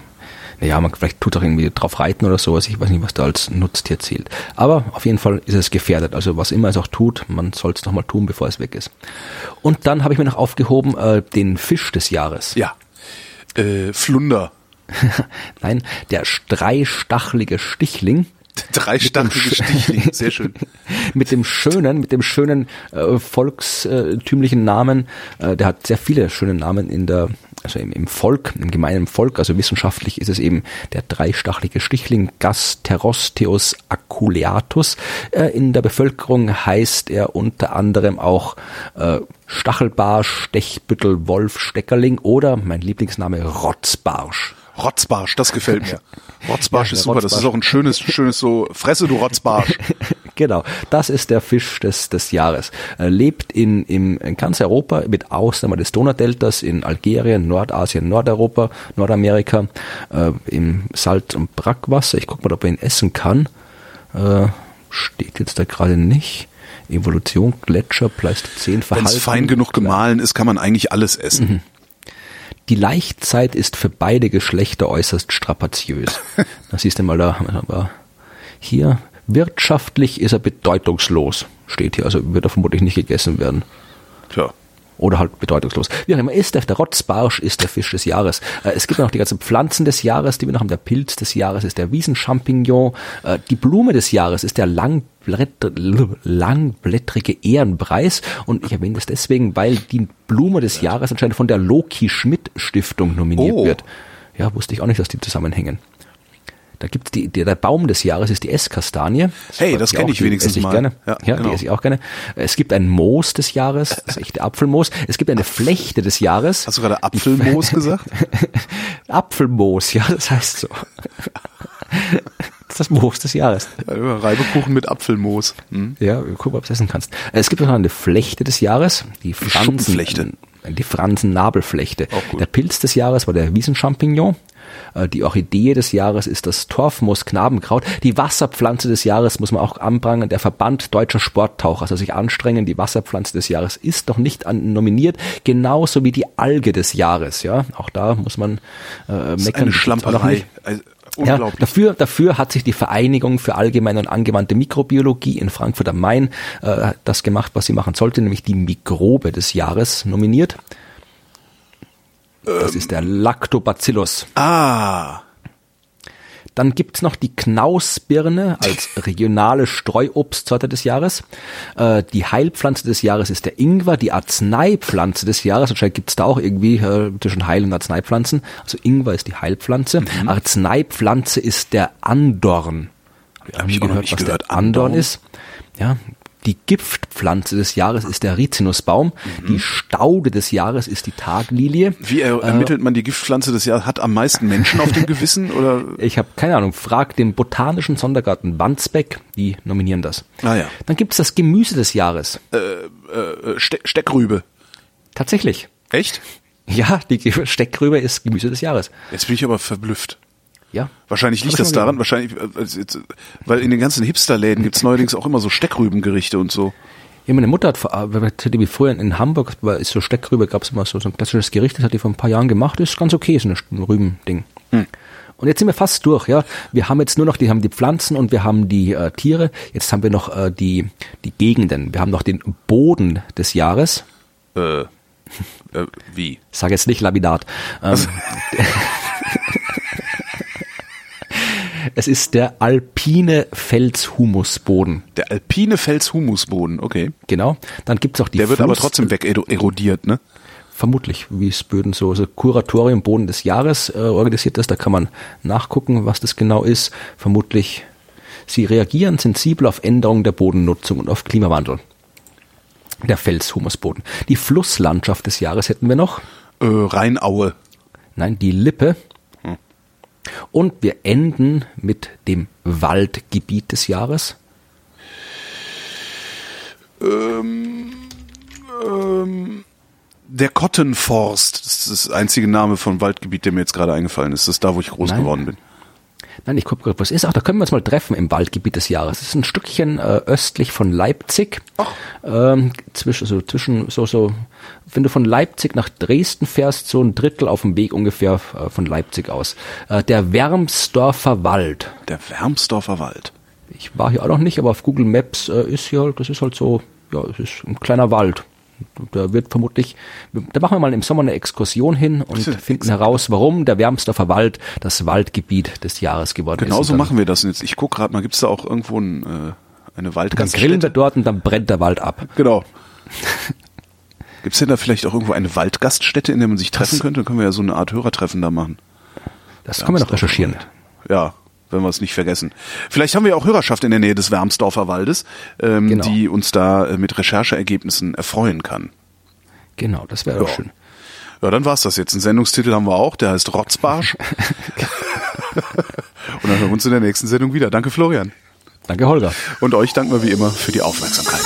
naja, man vielleicht tut auch irgendwie drauf reiten oder sowas. Ich weiß nicht, was da als Nutztier zählt. Aber auf jeden Fall ist es gefährdet. Also was immer es auch tut, man soll es nochmal tun, bevor es weg ist. Und dann habe ich mir noch aufgehoben äh, den Fisch des Jahres. Ja. Äh, Flunder. Nein, der dreistachelige Stichling. Dreistachelige Stichling. Sehr schön. mit dem schönen, mit dem schönen äh, volkstümlichen Namen, äh, der hat sehr viele schöne Namen in der, also im, im Volk, im gemeinen Volk, also wissenschaftlich ist es eben der dreistachelige Stichling Gasterosteus aculeatus. Äh, in der Bevölkerung heißt er unter anderem auch äh, Stachelbarsch, Stechbüttel, Wolf, Steckerling oder mein Lieblingsname Rotzbarsch. Rotzbarsch, das gefällt mir. Rotzbarsch Ja, ist super. Das ist Rotzbarsch. auch ein schönes, schönes so, Fresse du Rotzbarsch. Genau, das ist der Fisch des, des Jahres. Er lebt in, in, in ganz Europa, mit Ausnahme des Donaudeltas, in Algerien, Nordasien, Nordeuropa, Nordamerika, äh, im Salz- und Brackwasser. Ich guck mal, ob er ihn essen kann. Äh, steht jetzt da gerade nicht. Evolution, Gletscher, Pleistozän, Wenn Verhalten. es fein genug gemahlen ist, kann man eigentlich alles essen. Die Laichzeit ist für beide Geschlechter äußerst strapaziös. Da siehst du mal da, aber hier, wirtschaftlich ist er bedeutungslos, steht hier, also wird er vermutlich nicht gegessen werden. Tja. Oder halt bedeutungslos. Wie auch immer ist der, der Rotzbarsch ist der Fisch des Jahres. Äh, Es gibt noch die ganzen Pflanzen des Jahres, die wir noch haben. Der Pilz des Jahres ist der Wiesenchampignon. Äh, Die Blume des Jahres ist der Langblätter, langblättrige Ehrenpreis. Und ich erwähne das deswegen, weil die Blume des Jahres anscheinend von der Loki Schmidt Stiftung nominiert Oh. wird. Ja, wusste ich auch nicht, dass die zusammenhängen. Da gibt's die, der, der Baum des Jahres ist die Esskastanie. Hey, das mich kenn auch, ich wenigstens esse ich mal. Gerne. Ja, Ja, genau. die esse ich auch gerne. Es gibt ein Moos des Jahres, das ist echte Apfelmoos. Es gibt eine Flechte des Jahres. Hast du gerade Apfelmoos gesagt? Apfelmoos, ja, das heißt so. Das ist das Moos des Jahres. Ja, Reibekuchen mit Apfelmoos. Hm? Ja, guck mal, ob du es essen kannst. Es gibt noch eine Flechte des Jahres, die Fransen, äh, die Fransen-Nabelflechte. Der Pilz des Jahres war der Wiesenchampignon. Äh, Die Orchidee des Jahres ist das Torfmoos-Knabenkraut. Die Wasserpflanze des Jahres muss man auch anbringen. Der Verband deutscher Sporttaucher soll sich anstrengen. Die Wasserpflanze des Jahres ist noch nicht nominiert. Genauso wie die Alge des Jahres. Ja, auch da muss man äh, Das ist meckern. eine Schlamperei. nicht. Also, Ja, unglaublich. dafür, dafür hat sich die Vereinigung für allgemeine und angewandte Mikrobiologie in Frankfurt am Main äh, das gemacht, was sie machen sollte, nämlich die Mikrobe des Jahres nominiert. Das ist der Lactobacillus. ah, Dann gibt's noch die Knausbirne als regionale Streuobstsorte des Jahres. Äh, die Heilpflanze des Jahres ist der Ingwer. Die Arzneipflanze des Jahres, anscheinend gibt's da auch irgendwie äh, zwischen Heil- und Arzneipflanzen. Also Ingwer ist die Heilpflanze. Mhm. Arzneipflanze ist der Andorn. Hab ich auch noch nicht was gehört. der Andorn Andorn? ist. Ja, Die Giftpflanze des Jahres ist der Rizinusbaum. Die Staude des Jahres ist die Taglilie. Wie er, ermittelt man die Giftpflanze des Jahres? Hat am meisten Menschen auf dem Gewissen oder? Ich habe keine Ahnung. Frag den Botanischen Sondergarten Wandsbeck. Die nominieren das. Ah ja. Dann gibt's das Gemüse des Jahres. Äh, Ste Steckrübe. Tatsächlich. Echt? Ja, die Steckrübe ist Gemüse des Jahres. Jetzt bin ich aber verblüfft. Ja. Wahrscheinlich liegt das daran, wahrscheinlich, äh, also weil in den ganzen Hipsterläden gibt's neuerdings auch immer so Steckrübengerichte und so. Ja, meine Mutter hat, äh, die früher in Hamburg, war, ist so Steckrübe, gab's immer so, so ein klassisches Gericht, das hat die vor ein paar Jahren gemacht, ist ganz okay, so ein Rübending. Und jetzt sind wir fast durch, ja. Wir haben jetzt nur noch, die haben die Pflanzen und wir haben die äh, Tiere. Jetzt haben wir noch äh, die, die Gegenden. Wir haben noch den Boden des Jahres. Äh, äh, wie? Sag jetzt nicht Laminat. Ähm, es ist der alpine Felshumusboden. Der alpine Felshumusboden, okay. Genau. Dann gibt's auch die Der wird aber Fluss- trotzdem weg erodiert, ne? vermutlich, wie es Böden so, so Kuratorium Boden des Jahres äh, organisiert ist. Da kann man nachgucken, was das genau ist. Vermutlich, sie reagieren sensibel auf Änderungen der Bodennutzung und auf Klimawandel. Der Felshumusboden. Die Flusslandschaft des Jahres hätten wir noch. Äh, Rheinaue. Nein, die Lippe. Und wir enden mit dem Waldgebiet des Jahres. Der Kottenforst, das ist das einzige Name von Waldgebiet, der mir jetzt gerade eingefallen ist. Das ist da, wo ich groß Nein. geworden bin. Nein, ich gucke gerade, was ist. Ach, da können wir uns mal treffen im Waldgebiet des Jahres. Das ist ein Stückchen äh, östlich von Leipzig. Ähm, zwischen, so, zwischen, so, so, wenn du von Leipzig nach Dresden fährst, so ein Drittel auf dem Weg ungefähr äh, von Leipzig aus. Äh, der Wermsdorfer Wald. Der Wermsdorfer Wald. Ich war hier auch noch nicht, aber auf Google Maps äh, ist hier, das ist halt so, ja, es ist ein kleiner Wald. Da wird vermutlich, da machen wir mal im Sommer eine Exkursion hin und Das finden heraus, warum der Wermsdorfer Wald das Waldgebiet des Jahres geworden ist. Genauso machen wir das. Jetzt, ich gucke gerade mal, gibt's da auch irgendwo ein, äh, eine Dann grillen wir Waldgaststätte? dort und dann brennt der Wald ab. Genau. Gibt's denn da vielleicht auch irgendwo eine Waldgaststätte, in der man sich treffen könnte? Dann können wir ja so eine Art Hörertreffen da machen. Das können wir noch recherchieren. Ja, wenn wir es nicht vergessen. Vielleicht haben wir auch Hörerschaft in der Nähe des Wermsdorfer Waldes, ähm, Genau. die uns da äh, mit Rechercheergebnissen erfreuen kann. Genau, das wäre doch schön. Ja, dann war's das jetzt. Einen Sendungstitel haben wir auch, der heißt Rotzbarsch. Und dann hören wir uns in der nächsten Sendung wieder. Danke, Florian. Danke, Holger. Und euch danken wir wie immer für die Aufmerksamkeit.